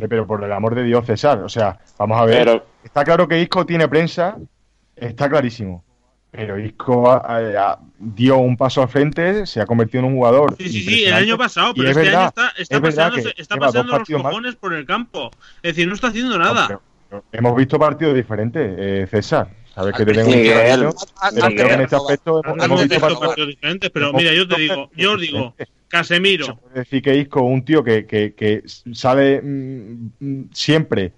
Hombre, pero por el amor de Dios, César. O sea, vamos a ver. Pero- Está claro que Isco tiene prensa, está clarísimo. Pero Isco ha- ha- dio un paso al frente, se ha convertido en un jugador. Sí, sí, sí, el año pasado, pero es este año está, está es que está paseando los cojones por el campo. Es decir, no está haciendo nada. Pero- pero hemos visto partidos diferentes, eh, César. Sabes que te tengo Miguel, mucho cariño, pero creo que en este aspecto hemos, Hemos visto partidos. diferentes, pero mira, yo te digo, yo os digo, diferentes. Se Casemiro, puede decir que Isco, un tío que, que, que sale mm, mm, siempre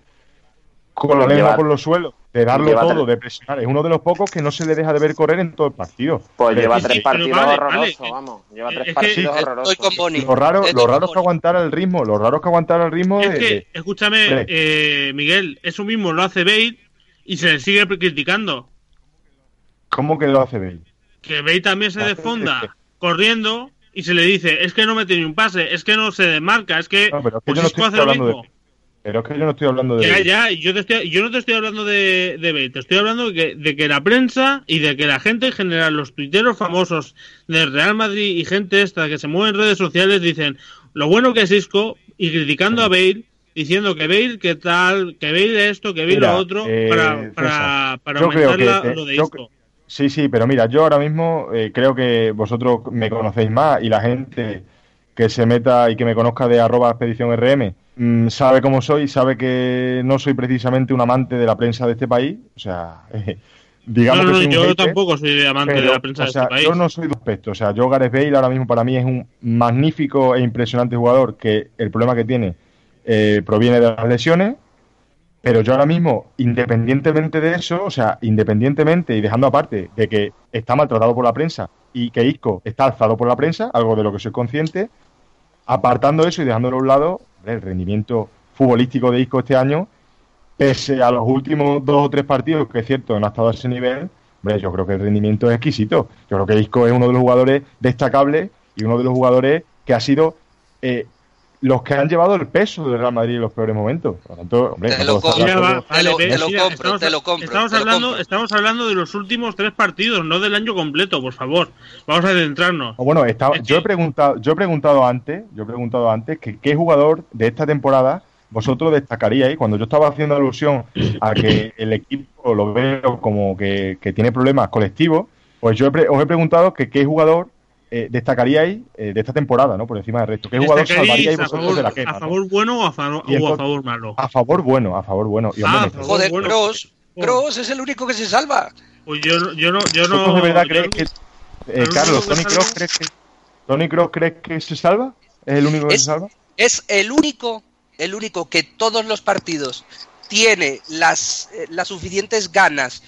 con la lengua por los suelos, de darlo lleva todo, tres- de presionar. Es uno de los pocos que no se le deja de ver correr en todo el partido. Pues lleva sí, tres partidos vale, horrorosos, vale. vamos. Lleva tres es que- partidos Estoy horrorosos. con Boni. Lo raro, Estoy lo raro con es que aguantara el ritmo, lo raro es que aguantara el ritmo de, es que, de- escúchame, eh, Miguel, eso mismo lo hace Bale y se le sigue criticando. ¿Cómo que lo hace Bale? Que Bale también se desfonda corriendo y se le dice, es que no mete ni un pase, es que no se desmarca, es que No, pero es que pues yo no estoy hace lo de. Pero es que yo no estoy hablando de Ya, Bale. ya, yo, te estoy, yo no te estoy hablando de, de Bale, te estoy hablando de que, de que la prensa y de que la gente en general, los tuiteros famosos del Real Madrid y gente esta que se mueve en redes sociales dicen lo bueno que es Isco y criticando a Bale, diciendo que Bale que tal, que Bale esto, que Bale Mira, lo otro, eh, para, para, para aumentar que lo de yo- Isco. Sí, sí, pero mira, yo ahora mismo eh, creo que vosotros me conocéis más y la gente que se meta y que me conozca de arroba expedición RM mm, sabe cómo soy, sabe que no soy precisamente un amante de la prensa de este país. O sea, digamos No, no, que un yo hater, tampoco soy amante de la prensa o de este país. Yo no soy de aspecto. O sea, yo Gareth Bale ahora mismo para mí es un magnífico e impresionante jugador que el problema que tiene eh, proviene de las lesiones. Pero yo ahora mismo, independientemente de eso, o sea, independientemente y dejando aparte de que está maltratado por la prensa y que Isco está alzado por la prensa, algo de lo que soy consciente, apartando eso y dejándolo a un lado, el rendimiento futbolístico de Isco este año, pese a los últimos dos o tres partidos, que es cierto, no ha estado a ese nivel, hombre, yo creo que el rendimiento es exquisito. Yo creo que Isco es uno de los jugadores destacables y uno de los jugadores que ha sido eh, los que han llevado el peso del Real Madrid en los peores momentos. Por lo tanto, hombre, Te no lo lo- te lo compro, estamos, te lo compro, estamos te lo hablando, compro. estamos hablando de los últimos tres partidos, no del año completo, por favor. Vamos a centrarnos. O Bueno, estaba- Es yo he preguntado, yo he preguntado antes, yo he preguntado antes que qué jugador de esta temporada vosotros destacaríais cuando yo estaba haciendo alusión a que el equipo lo veo como que, que tiene problemas colectivos, pues yo he os he preguntado que qué jugador eh, destacaríais eh, de esta temporada, ¿no? Por encima del resto. ¿Qué jugador ¿Destacaríais salvaríais a vosotros favor, de la a quema? ¿no? favor bueno o a, o a favor malo? A favor bueno, a favor bueno. Y, Ah, a favor Joder, bueno. Cross, Cross es el único que se salva. Pues yo, no- yo no, yo no. ¿Vosotros de verdad yo creéis no- que... eh, Carlos, ¿Tony Cross crees que, Tony Cross crees que se salva? ¿Es el único que Es- se salva? Es el único, el único que todos los partidos tiene las, eh, las suficientes ganas,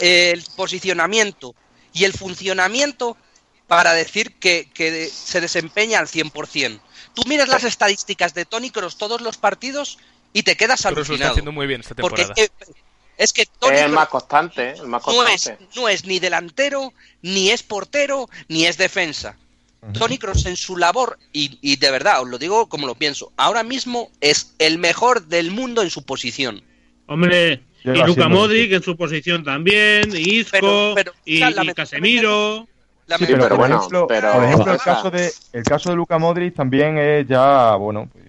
el posicionamiento y el funcionamiento para decir que, que se desempeña al 100%. Tú miras las estadísticas de Tony Cross todos los partidos y te quedas Kroos lo está alucinado. haciendo muy bien esta Porque temporada. es que, es que Tony Es el más constante, ¿eh? el más no es, constante. no es ni delantero, ni es portero, ni es defensa. Tony Cross en su labor, y, y de verdad, os lo digo como lo pienso, ahora mismo es el mejor del mundo en su posición. Hombre, y Luka Modric en su posición también, y Isco, Pero- pero, y, o sea, y lamentablemente- Sí, pero, por bueno, ejemplo, pero- por ejemplo el caso de el caso de Luka Modric también es ya bueno, pues,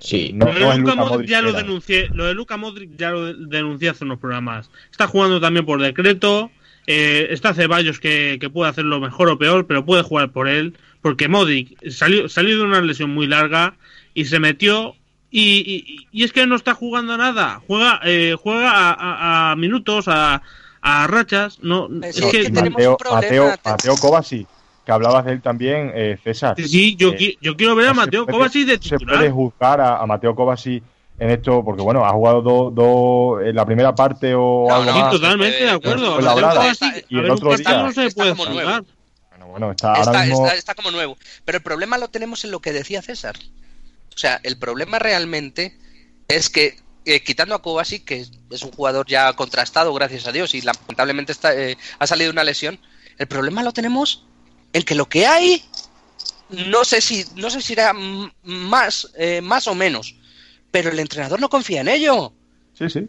Sí. no, lo no Luka Luka Modric Modric ya lo denuncié, lo de Luka Modric ya lo denuncié hace unos programas. Está jugando también por decreto, eh, está Ceballos que, que puede hacerlo mejor o peor, pero puede jugar por él, porque Modric salió, salió de una lesión muy larga y se metió y, y- y es que no está jugando a nada, juega eh, juega a, a- a minutos, a, a rachas, no es es que que tenemos Mateo, un. Mateo, Mateo Kovacic, que hablabas de él también, eh, César. sí, yo, Eh, yo quiero ver a Mateo puede- Kovacic de no se puede titular. juzgar a, a Mateo Kovacic en esto, porque bueno, ha jugado dos dos en la primera parte o No, algo no, más. totalmente de acuerdo. Está- Kovacic, y el ver, otro día- no se puede. Bueno, bueno, está ahora Está, mismo. está- está como nuevo. Pero el problema lo tenemos en lo que decía César. O sea, el problema realmente es que, eh, quitando a Kovacic, que es un jugador ya contrastado, gracias a Dios, y lamentablemente está, eh, ha salido una lesión, el problema lo tenemos en que lo que hay, no sé si, no sé si era más, eh, más o menos, pero el entrenador no confía en ello. Sí, sí.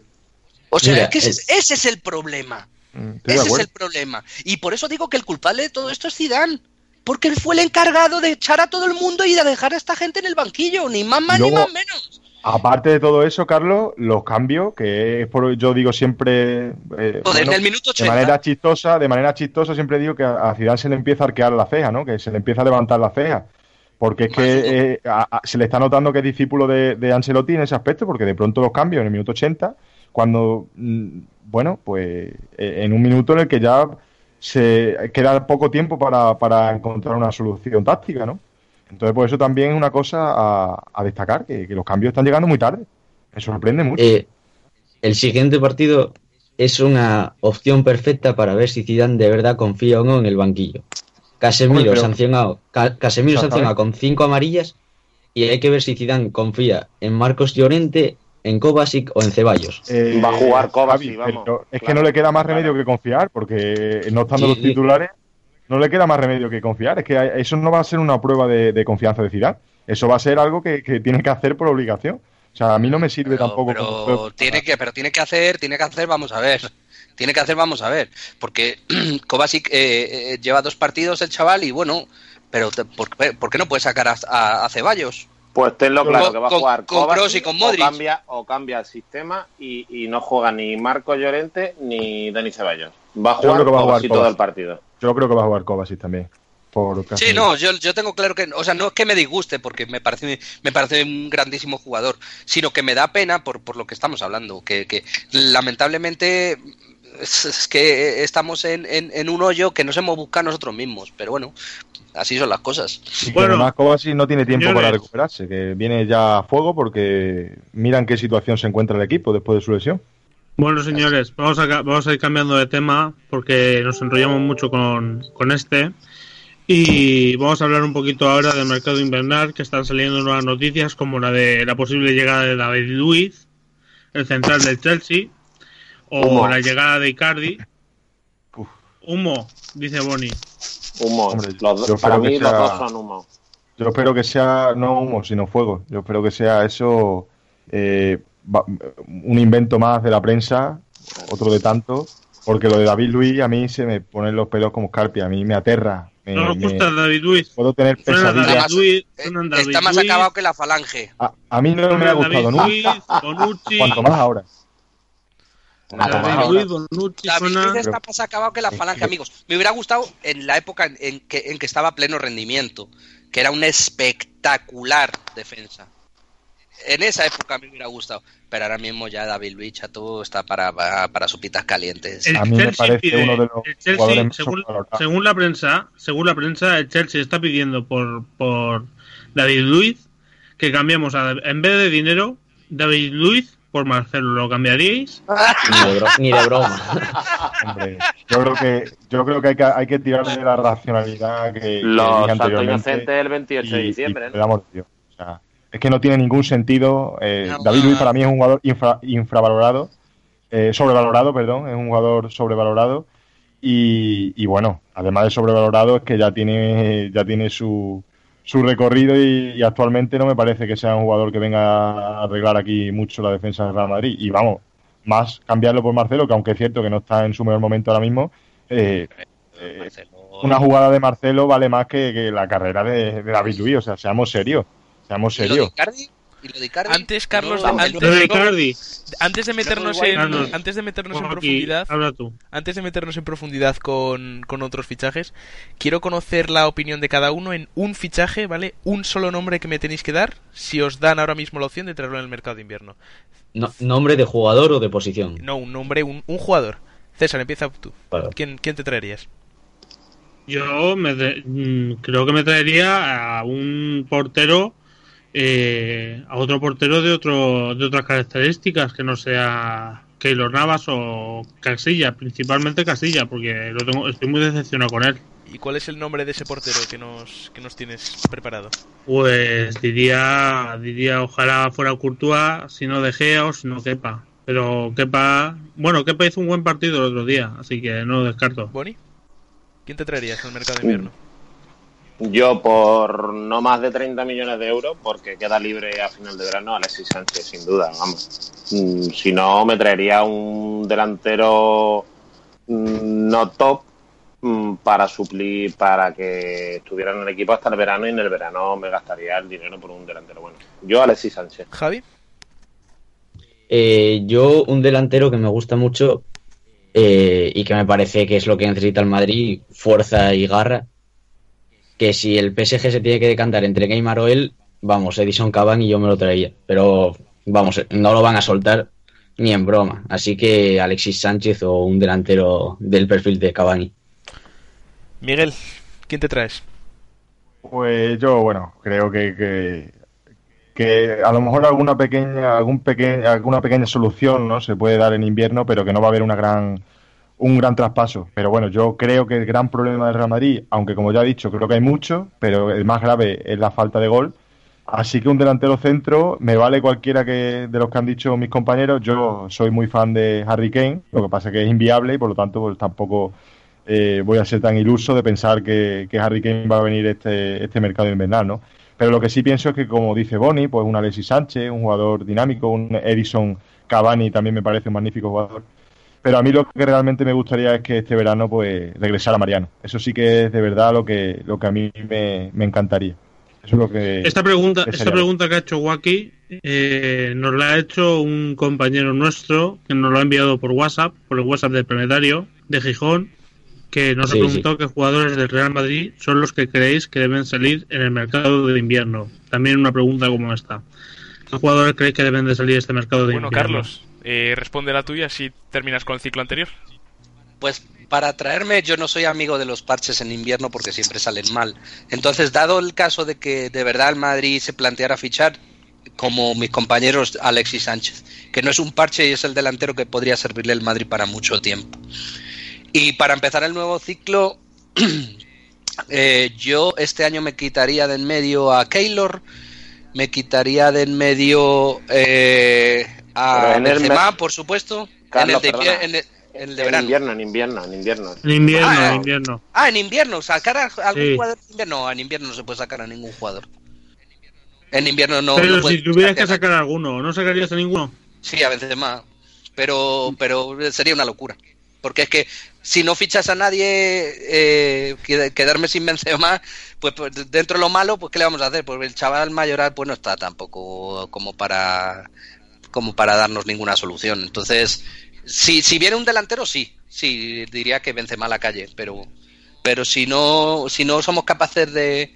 O sea, Mira, es que ese, es- ese es el problema. Mm, Estoy Ese es el problema. Y por eso digo que el culpable de todo esto es Zidane. Porque él fue el encargado de echar a todo el mundo y de dejar a esta gente en el banquillo. Ni más más ni más menos. Aparte de todo eso, Carlos, los cambios, que es por, yo digo siempre, eh, bueno, el minuto de 80. manera chistosa, de manera chistosa siempre digo que a Zidane se le empieza a arquear la ceja, ¿no? Que se le empieza a levantar la ceja, porque es que eh, a- a- se le está notando que es discípulo de, de Ancelotti en ese aspecto, porque de pronto los cambios en el minuto 80, cuando, mm, bueno, pues eh, en un minuto en el que ya se queda poco tiempo para, para encontrar una solución táctica, ¿no? Entonces, pues eso también es una cosa a, a destacar, que, que los cambios están llegando muy tarde. Me sorprende mucho. Eh, el siguiente partido es una opción perfecta para ver si Zidane de verdad confía o no en el banquillo. Casemiro Hombre, pero- sancionado, Ca- Casemiro sancionado con cinco amarillas y hay que ver si Zidane confía en Marcos Llorente, en Kovacic o en Ceballos. Eh, Va a jugar Kovacic, vamos. pero es que Claro, no le queda más claro. remedio que confiar, porque no estando Sí, los sí. No le queda más remedio que confiar. Es que eso no va a ser una prueba de, de confianza de Zidane. Eso va a ser algo que, que tiene que hacer por obligación. O sea, a mí no me sirve Pero, tampoco. pero como tiene que, pero tiene que hacer, tiene que hacer, vamos a ver. Tiene que hacer, vamos a ver. Porque Kovacic eh, eh, lleva dos partidos el chaval y bueno, pero te- ¿por, qué- por qué no puede sacar a, a- a Ceballos? Pues tenlo claro, Con- que va a jugar con Kovacic, Kroos y con Modric. O cambia, o cambia el sistema y, y no juega ni Marco Llorente ni Dani Ceballos. Va a Yo jugar creo que va a jugar todo el partido. Yo creo que va a jugar Kovacic también. Por Sí, no, yo, yo tengo claro que, o sea, no es que me disguste porque me parece, me parece un grandísimo jugador, sino que me da pena por, por lo que estamos hablando, que, que lamentablemente es, es que estamos en, en, en un hoyo que nos hemos buscado nosotros mismos, pero bueno, así son las cosas. Y que Bueno, además Kovacic no tiene tiempo señores. para recuperarse, que viene ya a fuego porque miran qué situación se encuentra el equipo después de su lesión. Bueno, señores, vamos a, vamos a ir cambiando de tema porque nos enrollamos mucho con, con este. Y vamos a hablar un poquito ahora del mercado invernal, que están saliendo nuevas noticias, como la de la posible llegada de David Luiz, el central del Chelsea, o Humo. la llegada de Icardi. Uf. Humo, dice Boni. Humo. Hombre, Los para mí los sea- dos son humo. Yo espero que sea no humo, sino fuego. Yo espero que sea eso eh, un invento más de la prensa, otro de tanto, porque lo de David Luis a mí se me ponen los pelos como escarpia, a mí me aterra. me- ¿No os me- gusta David Luiz? puedo tener David pesadillas. Eh, David Está más acabado que la falange. A, a mí no me ha gustado David nunca, Bonucci, cuanto más ahora. Cuanto más David Bonucci, está más acabado que la falange, amigos. Me hubiera gustado en la época en, en que, en que estaba a pleno rendimiento, que era una espectacular defensa. En esa época me hubiera gustado, pero ahora mismo ya David Luiz todo está para, para, para sopitas calientes. El A mí me Chelsea parece pide- uno de los el Chelsea, según, según la prensa, según la prensa, el Chelsea está pidiendo por, por David Luiz que cambiemos a, en vez de dinero, David Luiz por Marcelo, ¿lo cambiaríais? Ni de, bro- ni de broma. Hombre, yo creo que yo creo que hay que, hay que tirar de la racionalidad que, que Los Santos anteriormente Inocentes el 28 de y- diciembre. O sea, es que no tiene ningún sentido. eh, No, David Luis para mí es un jugador infra- infravalorado, eh, sobrevalorado, perdón, es un jugador sobrevalorado y, y bueno, además de sobrevalorado es que ya tiene ya tiene su, su recorrido y, y actualmente no me parece que sea un jugador que venga a arreglar aquí mucho la defensa del Real Madrid. Y vamos, más cambiarlo por Marcelo, que aunque es cierto que no está en su mejor momento ahora mismo, eh, eh, una jugada de Marcelo vale más que, que la carrera de, de David Luis, o sea, seamos serios, seamos ¿Y lo de serios. Icardi? ¿Y lo de Icardi? Antes, Carlos, No, antes, Lo de Icardi. antes de meternos en, Carlos. antes de meternos en aquí, profundidad, habla tú. antes de meternos en profundidad con, con otros fichajes, quiero conocer la opinión de cada uno en un fichaje, ¿vale? Un solo nombre que me tenéis que dar si os dan ahora mismo la opción de traerlo en el mercado de invierno. No- ¿Nombre de jugador o de posición? No, un nombre, un, un jugador. César, empieza tú. Vale. ¿Quién, quién te traerías? Yo me de- mm, creo que me traería a un portero, eh, a otro portero de otro de otras características que no sea Keylor Navas o Casilla, principalmente Casilla, porque lo tengo, estoy muy decepcionado con él. ¿Y cuál es el nombre de ese portero que nos, que nos tienes preparado? Pues diría, diría ojalá fuera Courtois, si no De Gea o si no Kepa. Pero Kepa, bueno, Kepa hizo un buen partido el otro día, así que no lo descarto. ¿Boni? ¿Quién te traerías al mercado de invierno? Yo por no más de 30 millones de euros, porque queda libre a final de verano Alexis Sánchez, sin duda, vamos. Mm, Si no, me traería un delantero mm, no top mm, para suplir, para que estuviera en el equipo hasta el verano y en el verano me gastaría el dinero por un delantero bueno. Yo Alexis Sánchez. ¿Javi? Eh, yo, un delantero que me gusta mucho eh, y que me parece que es lo que necesita el Madrid, fuerza y garra. Que si el PSG se tiene que decantar entre Neymar o él, vamos, Edison Cavani yo me lo traería. Pero, vamos, no lo van a soltar ni en broma. Así que Alexis Sánchez o un delantero del perfil de Cavani. Miguel, ¿quién te traes? Pues yo, bueno, creo que, que, que a lo mejor alguna pequeña, algún peque- alguna pequeña solución no se puede dar en invierno, pero que no va a haber una gran, un gran traspaso. Pero bueno, yo creo que el gran problema del Real Madrid, aunque como ya he dicho, creo que hay mucho, pero el más grave es la falta de gol. Así que un delantero centro me vale cualquiera que de los que han dicho mis compañeros. Yo soy muy fan de Harry Kane, lo que pasa es que es inviable y por lo tanto pues, tampoco eh, voy a ser tan iluso de pensar que, que Harry Kane va a venir este, este mercado invernal, ¿no? Pero lo que sí pienso es que, como dice Boni, pues un Alexis Sánchez, un jugador dinámico, un Edison Cavani también me parece un magnífico jugador. Pero a mí lo que realmente me gustaría es que este verano pues regresara Mariano. Eso sí que es de verdad lo que, lo que a mí me, me encantaría. Eso es lo que... Esta pregunta, que esta pregunta que ha hecho Waki eh, nos la ha hecho un compañero nuestro que nos lo ha enviado por WhatsApp, por el WhatsApp del Planetario de Gijón, que nos Sí, ha preguntado qué jugadores del Real Madrid son los que creéis que deben salir en el mercado de invierno. También una pregunta como esta. ¿Qué jugadores creéis que deben de salir este mercado de Bueno, invierno? Carlos, eh, responde la tuya si terminas con el ciclo anterior. Pues para traerme, yo no soy amigo de los parches en invierno porque siempre salen mal. Entonces, dado el caso de que de verdad el Madrid se planteara fichar, como mis compañeros Alexis Sánchez, que no es un parche y es el delantero que podría servirle el Madrid para mucho tiempo. Y para empezar el nuevo ciclo, eh, yo este año me quitaría de en medio a Keylor, me quitaría de en medio eh, a en el Benzema, mes- por supuesto, Carlos, en el de, en el- en el En verano. invierno, en invierno, en invierno. En invierno, Ah, en invierno. Ah, en invierno, sacar a algún Sí. jugador en invierno. No, en invierno no se puede sacar a ningún jugador. En invierno no. Pero no si tuvieras que sacar a- alguno, ¿no sacarías a ninguno? Sí, a veces más. Pero, pero sería una locura. Porque es que si no fichas a nadie, eh, qued- quedarme sin Benzema, pues, pues dentro de lo malo, pues ¿qué le vamos a hacer? Pues el chaval mayoral pues no está tampoco como para como para darnos ninguna solución. Entonces, si, si viene un delantero, sí, sí, diría que Benzema a la calle, pero pero si no si no somos capaces de,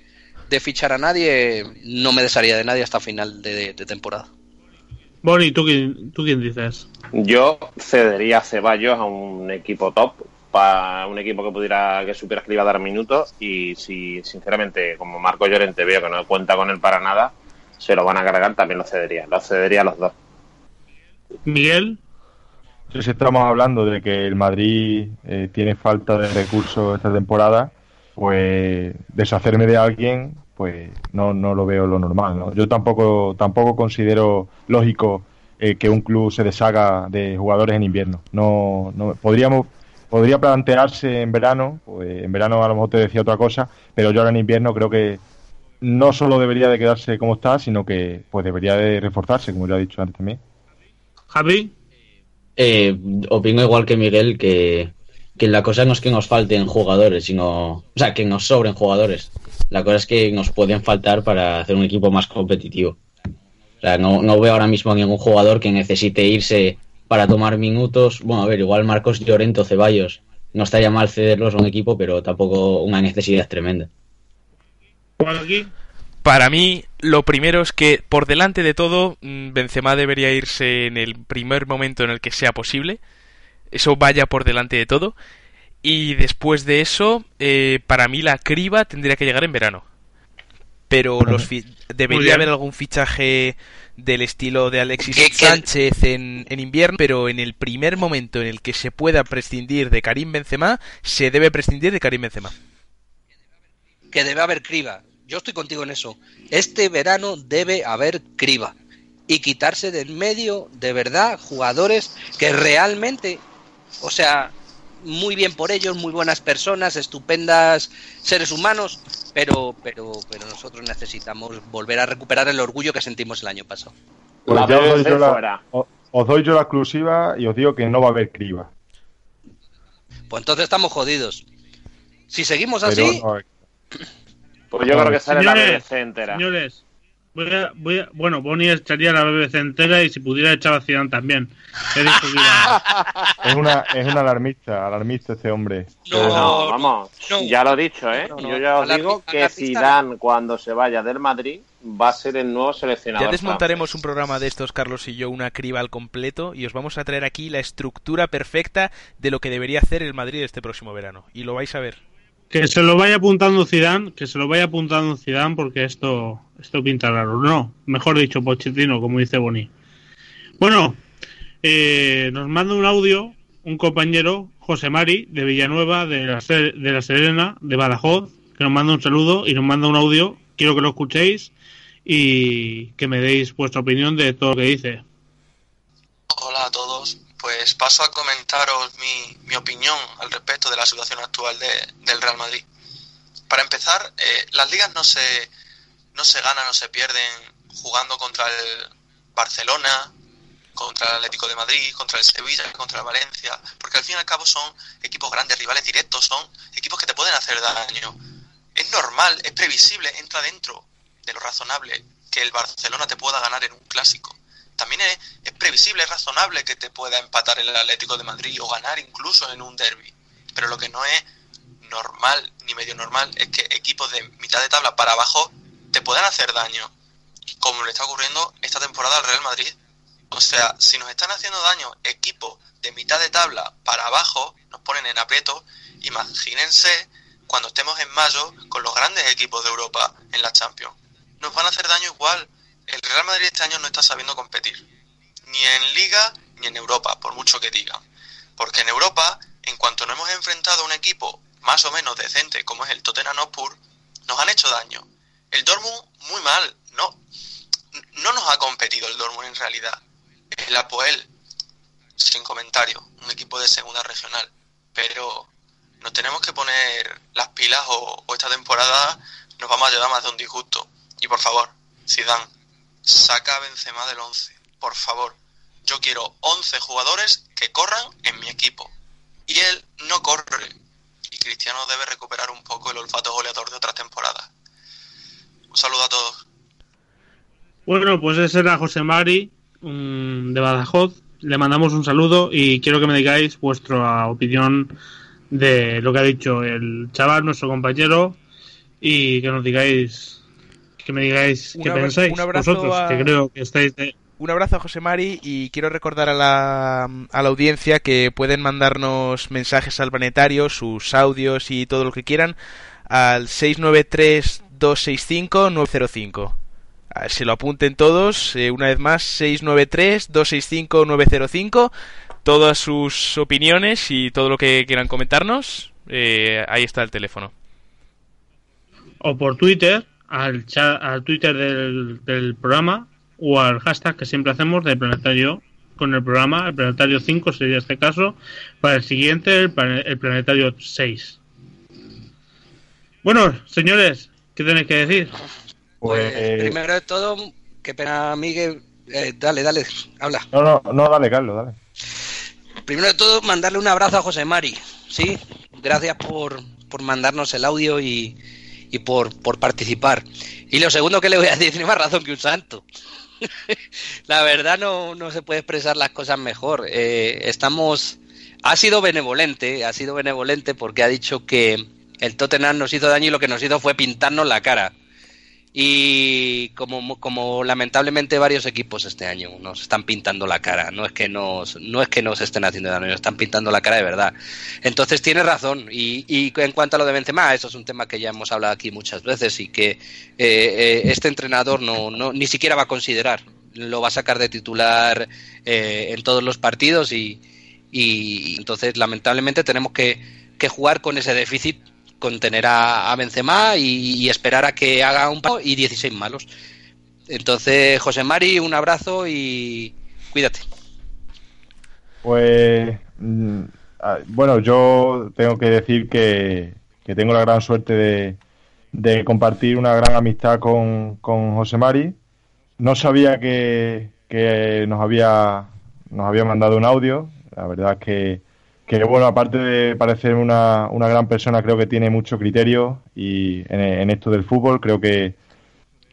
de fichar a nadie, no me desharía de nadie hasta final de, de temporada. Boni, ¿tú quién, ¿tú quién dices? Yo cedería a Ceballos a un equipo top, para un equipo que pudiera, que supiera que le iba a dar minutos y si sinceramente como Marco Llorente veo que no cuenta con él para nada, se lo van a cargar, también lo cedería, lo cedería a los dos. Miguel. Si estamos hablando de que el Madrid eh, tiene falta de recursos esta temporada, pues deshacerme de alguien, pues no, no lo veo lo normal. ¿no? Yo tampoco, tampoco considero lógico eh, que un club se deshaga de jugadores en invierno. No, no podríamos podría plantearse en verano, pues en verano a lo mejor te decía otra cosa, pero yo ahora en invierno creo que no solo debería de quedarse como está, sino que pues debería de reforzarse, como ya he dicho antes también. Javi. Eh, opino igual que Miguel que, que la cosa no es que nos falten jugadores, sino, o sea, que nos sobren jugadores. La cosa es que nos pueden faltar para hacer un equipo más competitivo. O sea, no, no veo ahora mismo ningún jugador que necesite irse para tomar minutos. Bueno, a ver, igual Marcos Llorento, Ceballos, no estaría mal cederlos a un equipo, pero tampoco una necesidad tremenda. aquí? Para mí, lo primero es que, por delante de todo, mm, Benzema debería irse en el primer momento en el que sea posible. Eso vaya por delante de todo. Y después de eso, eh, para mí la criba tendría que llegar en verano. Pero los debería haber algún fichaje del estilo de Alexis Sánchez en, en, invierno, pero en el primer momento en el que se pueda prescindir de Karim Benzema, se debe prescindir de Karim Benzema. Que debe haber criba. Yo estoy contigo en eso. Este verano debe haber criba. Y quitarse del medio, de verdad, jugadores que realmente, o sea, muy bien por ellos, muy buenas personas, estupendas seres humanos, pero, pero, pero nosotros necesitamos volver a recuperar el orgullo que sentimos el año pasado. Pues os, doy yo la, os, doy yo la, exclusiva y os digo que no va a haber criba. Pues entonces estamos jodidos. Si seguimos así... pues yo creo que sale la BBC entera. Señores, Voy a, voy a, bueno, Bonnie echaría la BBC entera y si pudiera echar a Zidane también. es, una, es un alarmista, alarmista este hombre. No, vamos, ya lo he dicho, ¿eh? Yo ya os digo que Zidane cuando se vaya del Madrid va a ser el nuevo seleccionador. Ya desmontaremos un programa de estos, Carlos y yo, una criba al completo y os vamos a traer aquí la estructura perfecta de lo que debería hacer el Madrid este próximo verano. Y lo vais a ver. Que se lo vaya apuntando Zidane, que se lo vaya apuntando Zidane porque esto, esto pinta raro. No, mejor dicho, Pochettino, como dice Boni. Bueno, eh, nos manda un audio un compañero, José Mari, de Villanueva, de la, de la Serena, de Badajoz, que nos manda un saludo y nos manda un audio. Quiero que lo escuchéis y que me deis vuestra opinión de todo lo que dice. Hola a todos pues paso a comentaros mi, mi opinión al respecto de la situación actual de, del Real Madrid. Para empezar, eh, las ligas no se, no se ganan o se pierden jugando contra el Barcelona, contra el Atlético de Madrid, contra el Sevilla, contra el Valencia, porque al fin y al cabo son equipos grandes, rivales directos, son equipos que te pueden hacer daño. Es normal, es previsible, entra dentro de lo razonable que el Barcelona te pueda ganar en un clásico también es, previsible, es razonable que te pueda empatar el Atlético de Madrid o ganar incluso en un derby. Pero lo que no es normal ni medio normal es que equipos de mitad de tabla para abajo te puedan hacer daño, como le está ocurriendo esta temporada al Real Madrid. O sea, si nos están haciendo daño equipos de mitad de tabla para abajo, nos ponen en aprieto, imagínense cuando estemos en mayo con los grandes equipos de Europa en la Champions. Nos van a hacer daño igual, el Real Madrid este año no está sabiendo competir, ni en Liga ni en Europa, por mucho que digan. Porque en Europa, en cuanto nos hemos enfrentado a un equipo más o menos decente como es el Tottenham Hotspur, nos han hecho daño. El Dortmund muy mal, no, no nos ha competido el Dortmund en realidad. El Apoel, sin comentario, un equipo de segunda regional. Pero nos tenemos que poner las pilas o, o esta temporada nos vamos a llevar más de un disgusto. Y por favor, Zidane, saca a Benzema del 11, por favor. Yo quiero 11 jugadores que corran en mi equipo. Y él no corre. Y Cristiano debe recuperar un poco el olfato goleador de otras temporadas. Un saludo a todos. Bueno, pues ese era José Mari de Badajoz. Le mandamos un saludo y quiero que me digáis vuestra opinión de lo que ha dicho el chaval, nuestro compañero, y que nos digáis que me digáis qué pensáis vosotros, que creo que estáis Un abrazo a José Mari y quiero recordar a la, a la audiencia que pueden mandarnos mensajes al planetario, sus audios y todo lo que quieran al 693-265-905. se lo apunten todos, eh, una vez más, 693-265-905, todas sus opiniones y todo lo que quieran comentarnos, eh, ahí está el teléfono. O por Twitter, al, chat, al Twitter del, del programa, o al hashtag que siempre hacemos de Planetario con el programa, el Planetario 5 sería este caso, para el siguiente, el, el Planetario 6. Bueno, señores, ¿qué tenéis que decir? Pues, primero de todo, qué pena, Miguel. Eh, dale, dale, habla. No, no, no, dale, Carlos, dale. Primero de todo, mandarle un abrazo a José Mari, ¿sí? Gracias por, por mandarnos el audio y, y por, por participar. Y lo segundo que le voy a decir, tiene más razón que un santo. la verdad no, no se puede expresar las cosas mejor. Eh, estamos... Ha sido benevolente, ha sido benevolente porque ha dicho que el Tottenham nos hizo daño y lo que nos hizo fue pintarnos la cara. Y como, como lamentablemente varios equipos este año nos están pintando la cara, no es que nos, no es que nos estén haciendo daño, nos están pintando la cara de verdad. Entonces tiene razón. Y, y en cuanto a lo de Benzema, eso es un tema que ya hemos hablado aquí muchas veces y que eh, eh, este entrenador no, no, ni siquiera va a considerar. Lo va a sacar de titular eh, en todos los partidos y, y entonces lamentablemente tenemos que, que jugar con ese déficit contener a, a Benzema y, y, esperar a que haga un paso y 16 malos. Entonces, José Mari, un abrazo y cuídate. Pues, mm, bueno, yo tengo que decir que, que tengo la gran suerte de, de, compartir una gran amistad con, con José Mari. No sabía que, que nos, había, nos había mandado un audio. La verdad es que que bueno, aparte de parecer una, una gran persona, creo que tiene mucho criterio y en, esto del fútbol, creo que,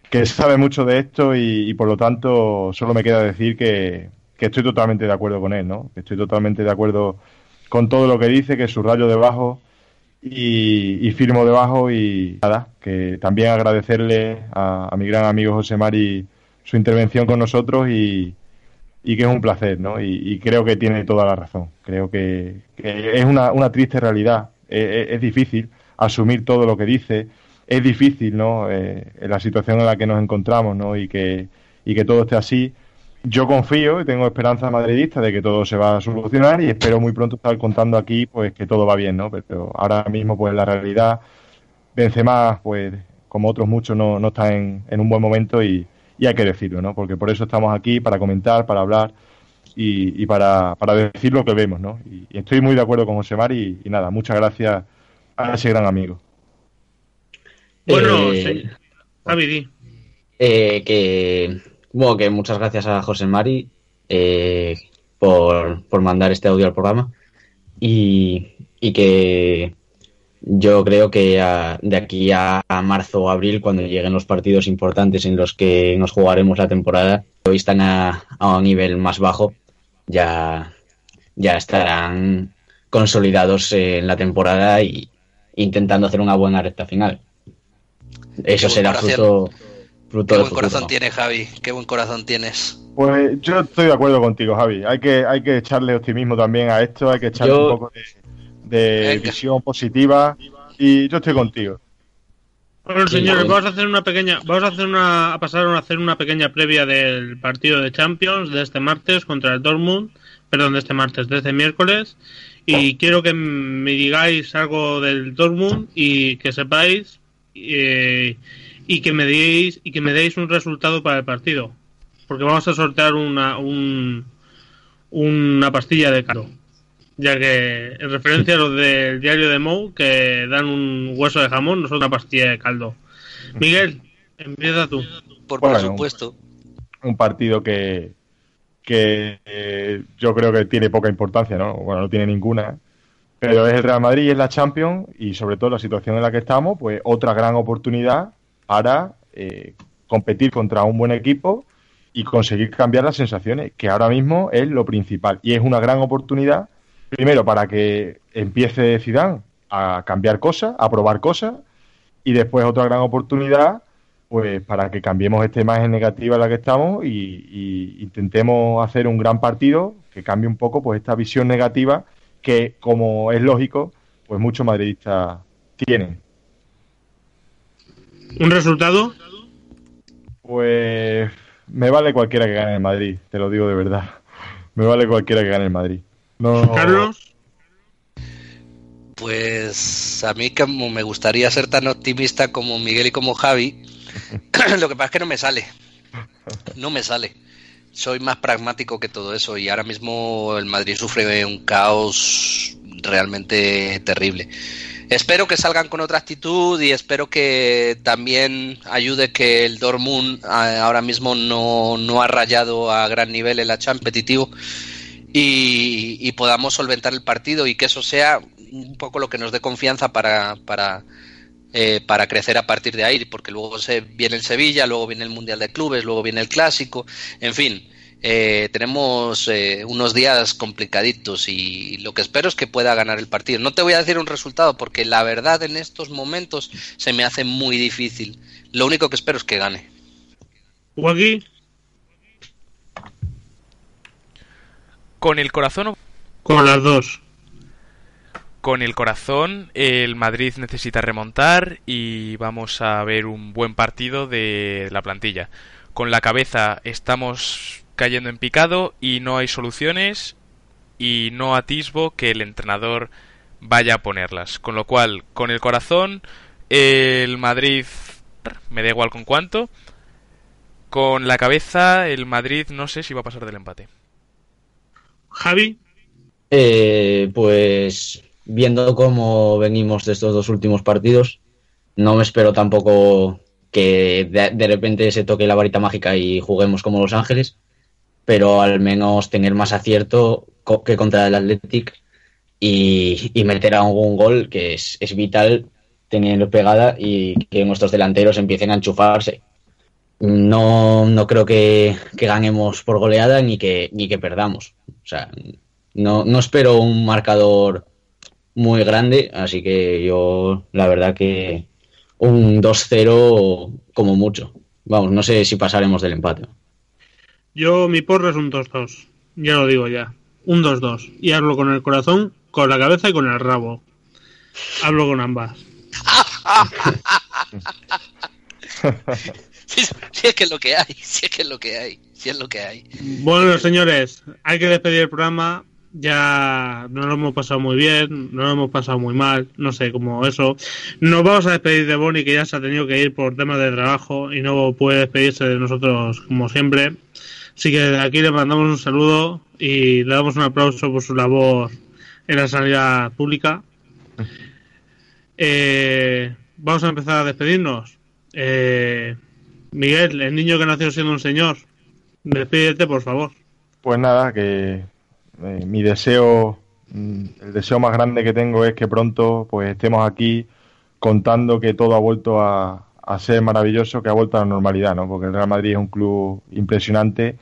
que sabe mucho de esto y, por lo tanto solo me queda decir que, que, estoy totalmente de acuerdo con él, ¿no? Estoy totalmente de acuerdo con todo lo que dice, que subrayo debajo y, y firmo debajo y nada, que también agradecerle a, a mi gran amigo José Mari su intervención con nosotros y, y que es un placer, ¿no? Y, creo que tiene toda la razón. Creo que, es una, una, triste realidad. Es, es, difícil asumir todo lo que dice. Es difícil, ¿no? Eh, la situación en la que nos encontramos, ¿no? Y que, y que todo esté así. Yo confío y tengo esperanza madridista de que todo se va a solucionar y espero muy pronto estar contando aquí, pues, que todo va bien, ¿no? Pero ahora mismo, pues, la realidad, Benzema, pues, como otros muchos, no, no está en, en un buen momento y, y hay que decirlo, ¿no? Porque por eso estamos aquí, para comentar, para hablar y, y para, para, decir lo que vemos, ¿no? Y, y, estoy muy de acuerdo con José Mari y, y nada, muchas gracias a ese gran amigo. Bueno, eh, sí. Javi, eh, que, bueno, que muchas gracias a José Mari eh, por, por mandar este audio al programa y, y que yo creo que a, de aquí a, a, marzo o abril, cuando lleguen los partidos importantes en los que nos jugaremos la temporada, hoy están a, a un nivel más bajo, ya, ya estarán consolidados en la temporada y intentando hacer una buena recta final. Eso será fruto, fruto Qué buen corazón tienes, Javi. Qué buen corazón tienes. Pues yo estoy de acuerdo contigo, Javi. Hay que, hay que echarle optimismo también a esto, hay que echarle yo... un poco de de Venga. visión positiva y yo estoy contigo. Bueno, señores, vamos a hacer una pequeña, vamos a hacer una, a pasar a hacer una pequeña previa del partido de Champions de este martes contra el Dortmund, perdón, de este martes, de este miércoles, y quiero que me digáis algo del Dortmund y que sepáis eh, y que me deis y que me deis un resultado para el partido, porque vamos a sortear una un, una pastilla de caldo ya que en referencia a los del diario de Mou, que dan un hueso de jamón, nosotros una pastilla de caldo. Miguel, empieza tú. Por, bueno, supuesto. Un, un, partido que, que eh, yo creo que tiene poca importancia, ¿no? Bueno, no tiene ninguna. Pero es el Real Madrid y es la Champions y sobre todo la situación en la que estamos, pues otra gran oportunidad para eh, competir contra un buen equipo y conseguir cambiar las sensaciones, que ahora mismo es lo principal. Y es una gran oportunidad primero para que empiece Zidane a cambiar cosas, a probar cosas, y después otra gran oportunidad, pues para que cambiemos esta imagen negativa en la que estamos y, y intentemos hacer un gran partido que cambie un poco pues esta visión negativa que, como es lógico, pues muchos madridistas tienen. ¿Un resultado? Pues me vale cualquiera que gane el Madrid, te lo digo de verdad. Me vale cualquiera que gane el Madrid. No... Carlos. Pues a mí como me gustaría ser tan optimista como Miguel y como Javi, lo que pasa es que no me sale. No me sale. Soy más pragmático que todo eso y ahora mismo el Madrid sufre un caos realmente terrible. Espero que salgan con otra actitud y espero que también ayude que el Dortmund ahora mismo no, no ha rayado a gran nivel en la Champions competitivo y, podamos solventar el partido y que eso sea un poco lo que nos dé confianza para, para, eh, para crecer a partir de ahí, porque luego se, viene el Sevilla, luego viene el Mundial de Clubes, luego viene el Clásico, en fin, eh, tenemos eh, unos días complicaditos y lo que espero es que pueda ganar el partido. No te voy a decir un resultado porque la verdad en estos momentos se me hace muy difícil. Lo único que espero es que gane. aquí? ¿Con el corazón o...? Con las dos. Con el corazón, el Madrid necesita remontar y vamos a ver un buen partido de la plantilla. Con la cabeza estamos cayendo en picado y no hay soluciones y no atisbo que el entrenador vaya a ponerlas. Con lo cual, con el corazón, el Madrid me da igual con cuánto. Con la cabeza, el Madrid no sé si va a pasar del empate. Javi. Eh, pues viendo cómo venimos de estos dos últimos partidos, no me espero tampoco que de, repente se toque la varita mágica y juguemos como Los Ángeles, pero al menos tener más acierto que contra el Athletic y, meter a un gol que es, vital teniendo pegada y que nuestros delanteros empiecen a enchufarse. No, no creo que, ganemos por goleada ni que, ni que perdamos. O sea, no, no espero un marcador muy grande, así que yo la verdad que un 2-0 como mucho. Vamos, no sé si pasaremos del empate. Yo mi porra es un 2-2, ya lo digo ya, un 2-2. Y hablo con el corazón, con la cabeza y con el rabo. Hablo con ambas. si, es que es lo que hay, si es que es lo que hay, si es lo que hay. Bueno, señores, hay que despedir el programa ya no lo hemos pasado muy bien, no lo hemos pasado muy mal, no sé, como eso. Nos vamos a despedir de Bonnie, que ya se ha tenido que ir por temas de trabajo y no puede despedirse de nosotros como siempre. Así que de aquí le mandamos un saludo y le damos un aplauso por su labor en la sanidad pública. Eh, vamos a empezar a despedirnos. Eh, Miguel, el niño que nació siendo un señor, despídete, por favor. Pues nada, que eh, mi deseo, mm, el deseo más grande que tengo es que pronto pues estemos aquí contando que todo ha vuelto a, ser maravilloso, que ha vuelto a la normalidad, ¿no? Porque el Real Madrid es un club impresionante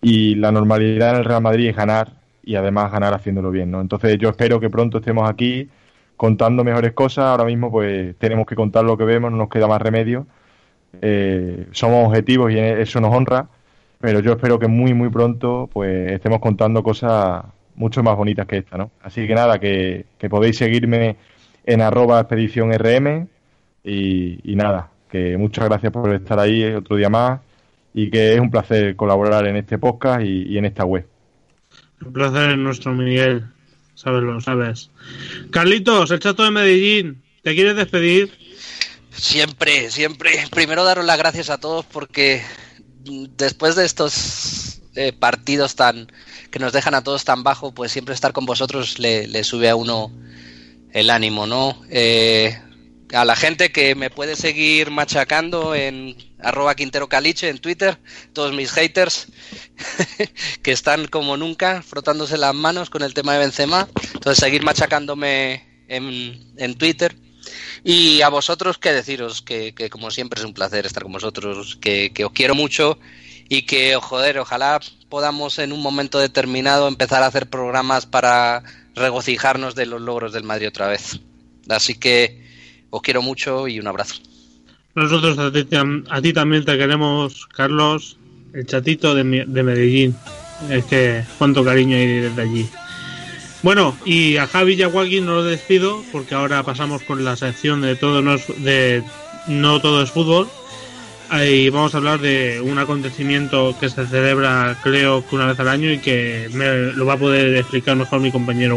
y la normalidad en el Real Madrid es ganar y además ganar haciéndolo bien, ¿no? Entonces yo espero que pronto estemos aquí contando mejores cosas. Ahora mismo pues tenemos que contar lo que vemos, no nos queda más remedio. Eh, somos objetivos y eso nos honra pero yo espero que muy, muy pronto pues estemos contando cosas mucho más bonitas que esta, ¿no? Así que nada, que, podéis seguirme en arroba expedición RM y, nada, que muchas gracias por estar ahí otro día más y que es un placer colaborar en este podcast y, en esta web. Un placer nuestro, Miguel. Sabes, lo sabes. Carlitos, el chato de Medellín, ¿te quieres despedir? Siempre, siempre. Primero daros las gracias a todos porque después de estos eh, partidos tan que nos dejan a todos tan bajo, pues siempre estar con vosotros le, sube a uno el ánimo, ¿no? Eh, a la gente que me puede seguir machacando en arroba Quintero Caliche en Twitter, todos mis haters que están como nunca frotándose las manos con el tema de Benzema, entonces seguir machacándome en, en Twitter y a vosotros, qué deciros, que, como siempre es un placer estar con vosotros, que, os quiero mucho y que, joder, ojalá podamos en un momento determinado empezar a hacer programas para regocijarnos de los logros del Madrid otra vez. Así que os quiero mucho y un abrazo. Nosotros a ti, también te queremos, Carlos, el chatito de, de Medellín. Es que cuánto cariño hay desde allí. Bueno, y a Javi y a Joaquín no lo despido porque ahora pasamos con la sección de todo no es, de no todo es fútbol. Ahí vamos a hablar de un acontecimiento que se celebra creo que una vez al año y que me lo va a poder explicar mejor mi compañero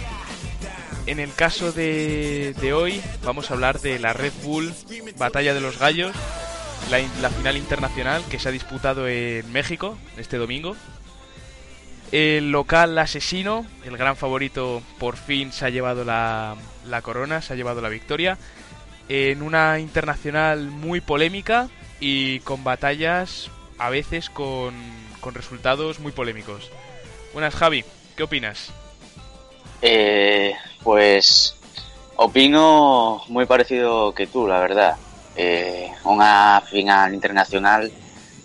En el caso de, de hoy vamos a hablar de la Red Bull Batalla de los Gallos, la, final internacional que se ha disputado en México este domingo. El local asesino, el gran favorito, por fin se ha llevado la, la corona, se ha llevado la victoria. En una internacional muy polémica y con batallas a veces con, con resultados muy polémicos. Buenas, Javi, ¿qué opinas? Eh, pues opino muy parecido que tú, la verdad. Eh, una final internacional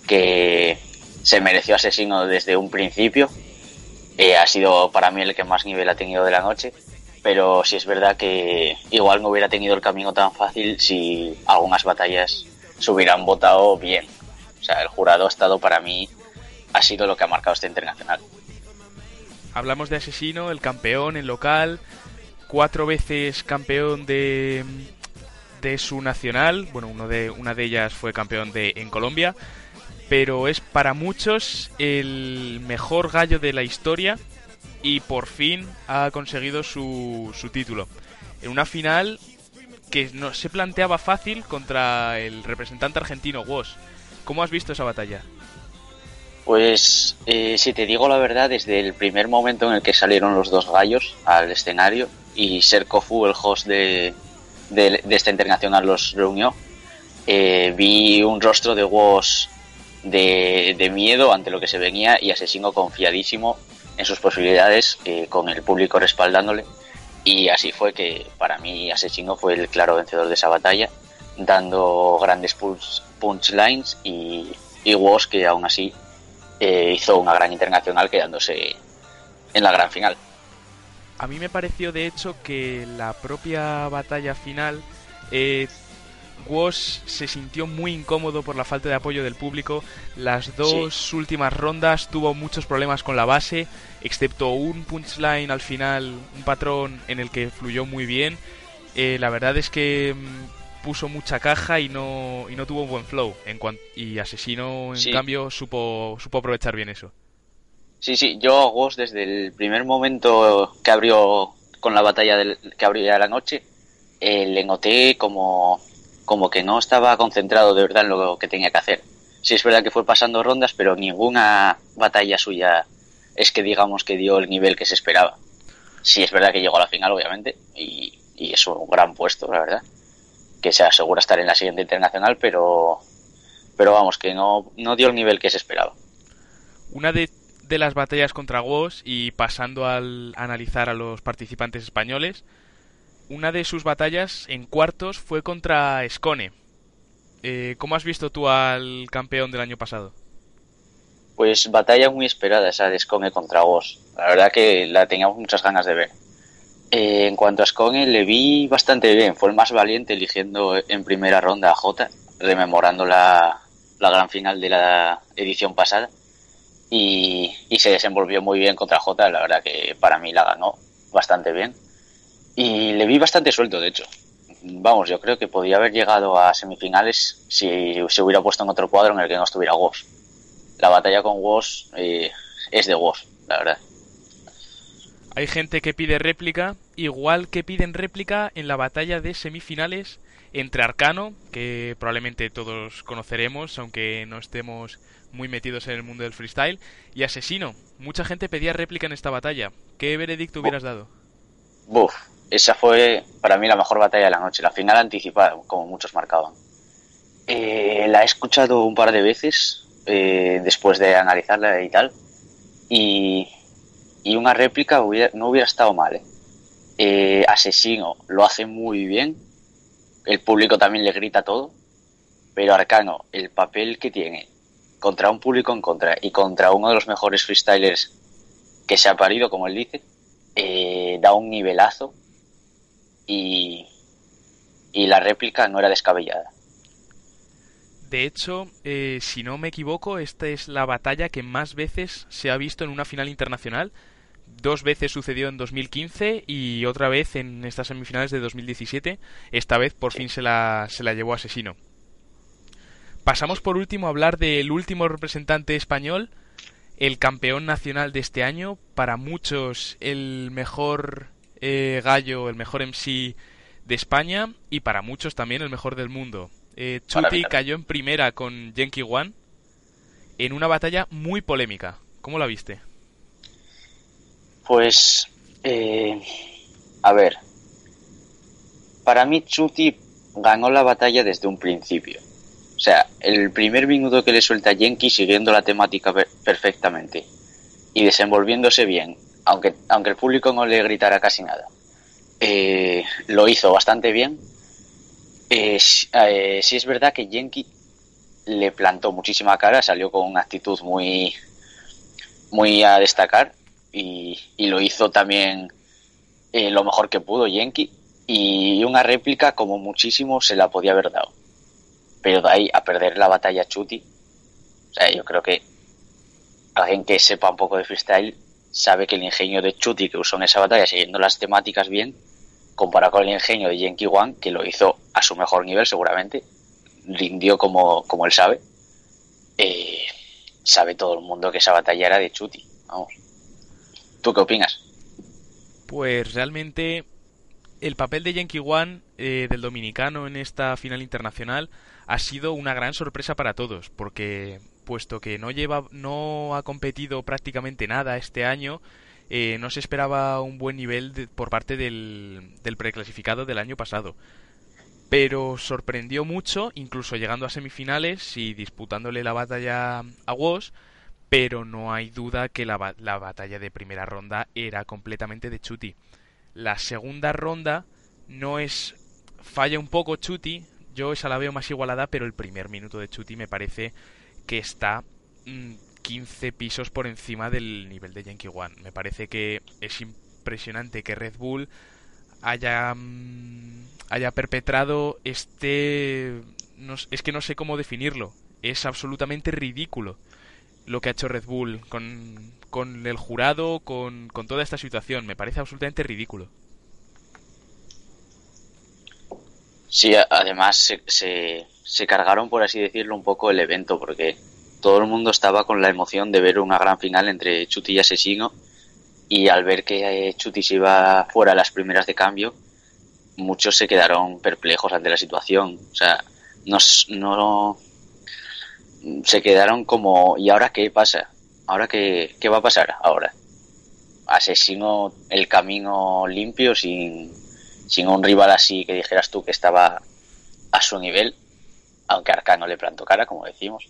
que se mereció asesino desde un principio. Eh, ha sido para mí el que más nivel ha tenido de la noche. Pero sí es verdad que igual no hubiera tenido el camino tan fácil si algunas batallas se hubieran votado bien. O sea, el jurado ha estado para mí, ha sido lo que ha marcado este internacional. Hablamos de Asesino, el campeón, el local, cuatro veces campeón de, de su nacional. Bueno, uno de, una de ellas fue campeón de, en Colombia. Pero es para muchos el mejor gallo de la historia y por fin ha conseguido su, su título. En una final que no se planteaba fácil contra el representante argentino Woz. ¿Cómo has visto esa batalla? Pues eh, si te digo la verdad, desde el primer momento en el que salieron los dos gallos al escenario y ser Kofu, el host de, de, esta internacional, los reunió, eh, vi un rostro de Woz de, de, miedo ante lo que se venía y Asesino confiadísimo en sus posibilidades, eh, con el público respaldándole. Y así fue que para mí Asesino fue el claro vencedor de esa batalla, dando grandes punch, punchlines y, y que aún así eh, hizo una gran internacional quedándose en la gran final. A mí me pareció de hecho que la propia batalla final eh, Woz se sintió muy incómodo por la falta de apoyo del público. Las dos sí. últimas rondas tuvo muchos problemas con la base, excepto un punchline al final, un patrón en el que fluyó muy bien. Eh, la verdad es que mmm, puso mucha caja y no, y no tuvo un buen flow. En y Asesino, en sí. cambio, supo, supo aprovechar bien eso. Sí, sí, yo a Woz desde el primer momento que abrió con la batalla del, que abría la noche, eh, le noté como como que no estaba concentrado de verdad en lo que tenía que hacer. Sí es verdad que fue pasando rondas, pero ninguna batalla suya es que digamos que dio el nivel que se esperaba. Sí es verdad que llegó a la final, obviamente, y, y es un gran puesto, la verdad. Que se asegura estar en la siguiente internacional, pero, pero vamos, que no, no dio el nivel que se esperaba. Una de, de las batallas contra Woz y pasando al analizar a los participantes españoles, una de sus batallas en cuartos fue contra Scone. Eh, ¿Cómo has visto tú al campeón del año pasado? Pues batalla muy esperada esa de Scone contra Woz. La verdad que la teníamos muchas ganas de ver. Eh, en cuanto a Scone, le vi bastante bien. Fue el más valiente eligiendo en primera ronda a Jota, rememorando la, la gran final de la edición pasada. Y, y se desenvolvió muy bien contra Jota. La verdad que para mí la ganó bastante bien y le vi bastante suelto, de hecho. Vamos, yo creo que podía haber llegado a semifinales si se hubiera puesto en otro cuadro en el que no estuviera Woz. La batalla con Woz eh, es de Woz, la verdad. Hay gente que pide réplica, igual que piden réplica en la batalla de semifinales entre Arcano, que probablemente todos conoceremos, aunque no estemos muy metidos en el mundo del freestyle, y Asesino. Mucha gente pedía réplica en esta batalla. ¿Qué veredicto hubieras dado? Buf, esa fue para mí la mejor batalla de la noche, la final anticipada, como muchos marcaban. Eh, la he escuchado un par de veces eh, después de analizarla y tal, y, y una réplica no hubiera estado mal. ¿eh? Eh, Asesino lo hace muy bien, el público también le grita todo, pero Arcano, el papel que tiene contra un público en contra y contra uno de los mejores freestylers que se ha parido, como él dice, eh, da un nivelazo y, y la réplica no era descabellada. De hecho, si no me equivoco, esta es la batalla que más veces se ha visto en una final internacional. Dos veces sucedió en 2015 y otra vez en estas semifinales de 2017. Esta vez por fin se la, se la llevó Asesino. Pasamos por último a hablar del último representante español, el campeón nacional de este año. Para muchos el mejor eh, gallo, el mejor MC de España y para muchos también el mejor del mundo. Eh, Chuti cayó en primera con Genki One en una batalla muy polémica. ¿Cómo la viste? Pues, eh, a ver, para mí Chuti ganó la batalla desde un principio. O sea, el primer minuto que le suelta Genki siguiendo la temática perfectamente y desenvolviéndose bien, aunque, aunque el público no le gritara casi nada, eh, lo hizo bastante bien eh, eh, sí es verdad que Genki le plantó muchísima cara, salió con una actitud muy, muy a destacar y, lo hizo también eh, lo mejor que pudo Genki y una réplica como muchísimo se la podía haber dado. Pero de ahí a perder la batalla Chuti, o sea, yo creo que alguien que sepa un poco de freestyle sabe que el ingenio de Chuti que usó en esa batalla, siguiendo las temáticas bien, comparado con el ingenio de Genki One, que lo hizo a su mejor nivel seguramente, rindió como, como él sabe, eh, sabe todo el mundo que esa batalla era de Chuti. Vamos. ¿Tú qué opinas? Pues realmente el papel de Genki One eh, del dominicano en esta final internacional ha sido una gran sorpresa para todos, porque puesto que no lleva, no ha competido prácticamente nada este año, eh, no se esperaba un buen nivel por parte del, del preclasificado del año pasado. Pero sorprendió mucho, incluso llegando a semifinales y disputándole la batalla a Woz, pero no hay duda que la, la batalla de primera ronda era completamente de Chuti. La segunda ronda no es... falla un poco Chuti, yo esa la veo más igualada, pero el primer minuto de Chuti me parece que está mm, 15 pisos por encima del nivel de Yankee One. Me parece que es impresionante que Red Bull haya, mm, haya perpetrado este... es que no sé cómo definirlo. Es absolutamente ridículo lo que ha hecho Red Bull con, con el jurado, con, con toda esta situación. Me parece absolutamente ridículo. Sí, además se, se, se, cargaron, por así decirlo, un poco el evento, porque todo el mundo estaba con la emoción de ver una gran final entre Chuti y Asesino y al ver que eh, Chuti se iba fuera a las primeras de cambio, muchos se quedaron perplejos ante la situación. O sea, no, no se quedaron como ¿y ahora qué pasa? ¿Ahora qué, qué va a pasar ahora? Asesino el camino limpio sin, sin un rival así que dijeras tú que estaba a su nivel, aunque Arcano le plantó cara, como decimos.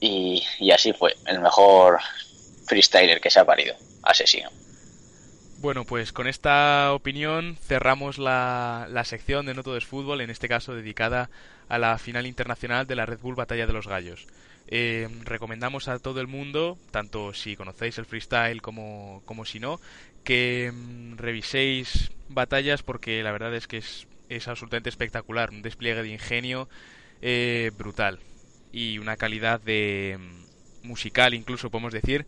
Y, así fue, el mejor freestyler que se ha parido, asesino. Bueno, pues con esta opinión cerramos la, la, sección de No Todo es Fútbol, en este caso dedicada a la final internacional de la Red Bull Batalla de los Gallos. Eh, recomendamos a todo el mundo, tanto si conocéis el freestyle como, como si no, que mm, reviséis batallas porque la verdad es que es, absolutamente espectacular, un despliegue de ingenio eh, brutal y una calidad de mm, musical incluso podemos decir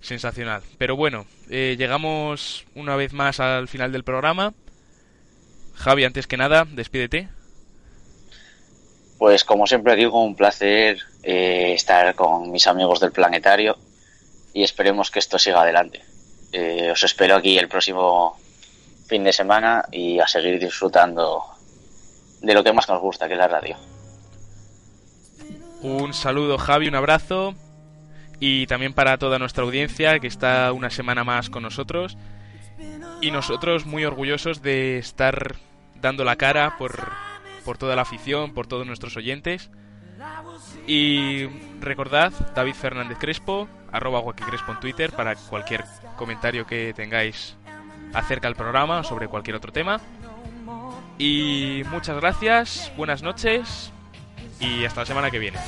sensacional. Pero bueno, eh, llegamos una vez más al final del programa. Javi, antes que nada, despídete. Pues como siempre digo, un placer eh, estar con mis amigos del planetario y esperemos que esto siga adelante. Eh, os espero aquí el próximo fin de semana y a seguir disfrutando de lo que más nos gusta, que es la radio. Un saludo Javi, un abrazo y también para toda nuestra audiencia que está una semana más con nosotros y nosotros muy orgullosos de estar dando la cara por, por toda la afición, por todos nuestros oyentes. Y recordad, David Fernández Crespo, arroba Crespo en Twitter para cualquier comentario que tengáis acerca del programa o sobre cualquier otro tema. Y muchas gracias, buenas noches y hasta la semana que viene.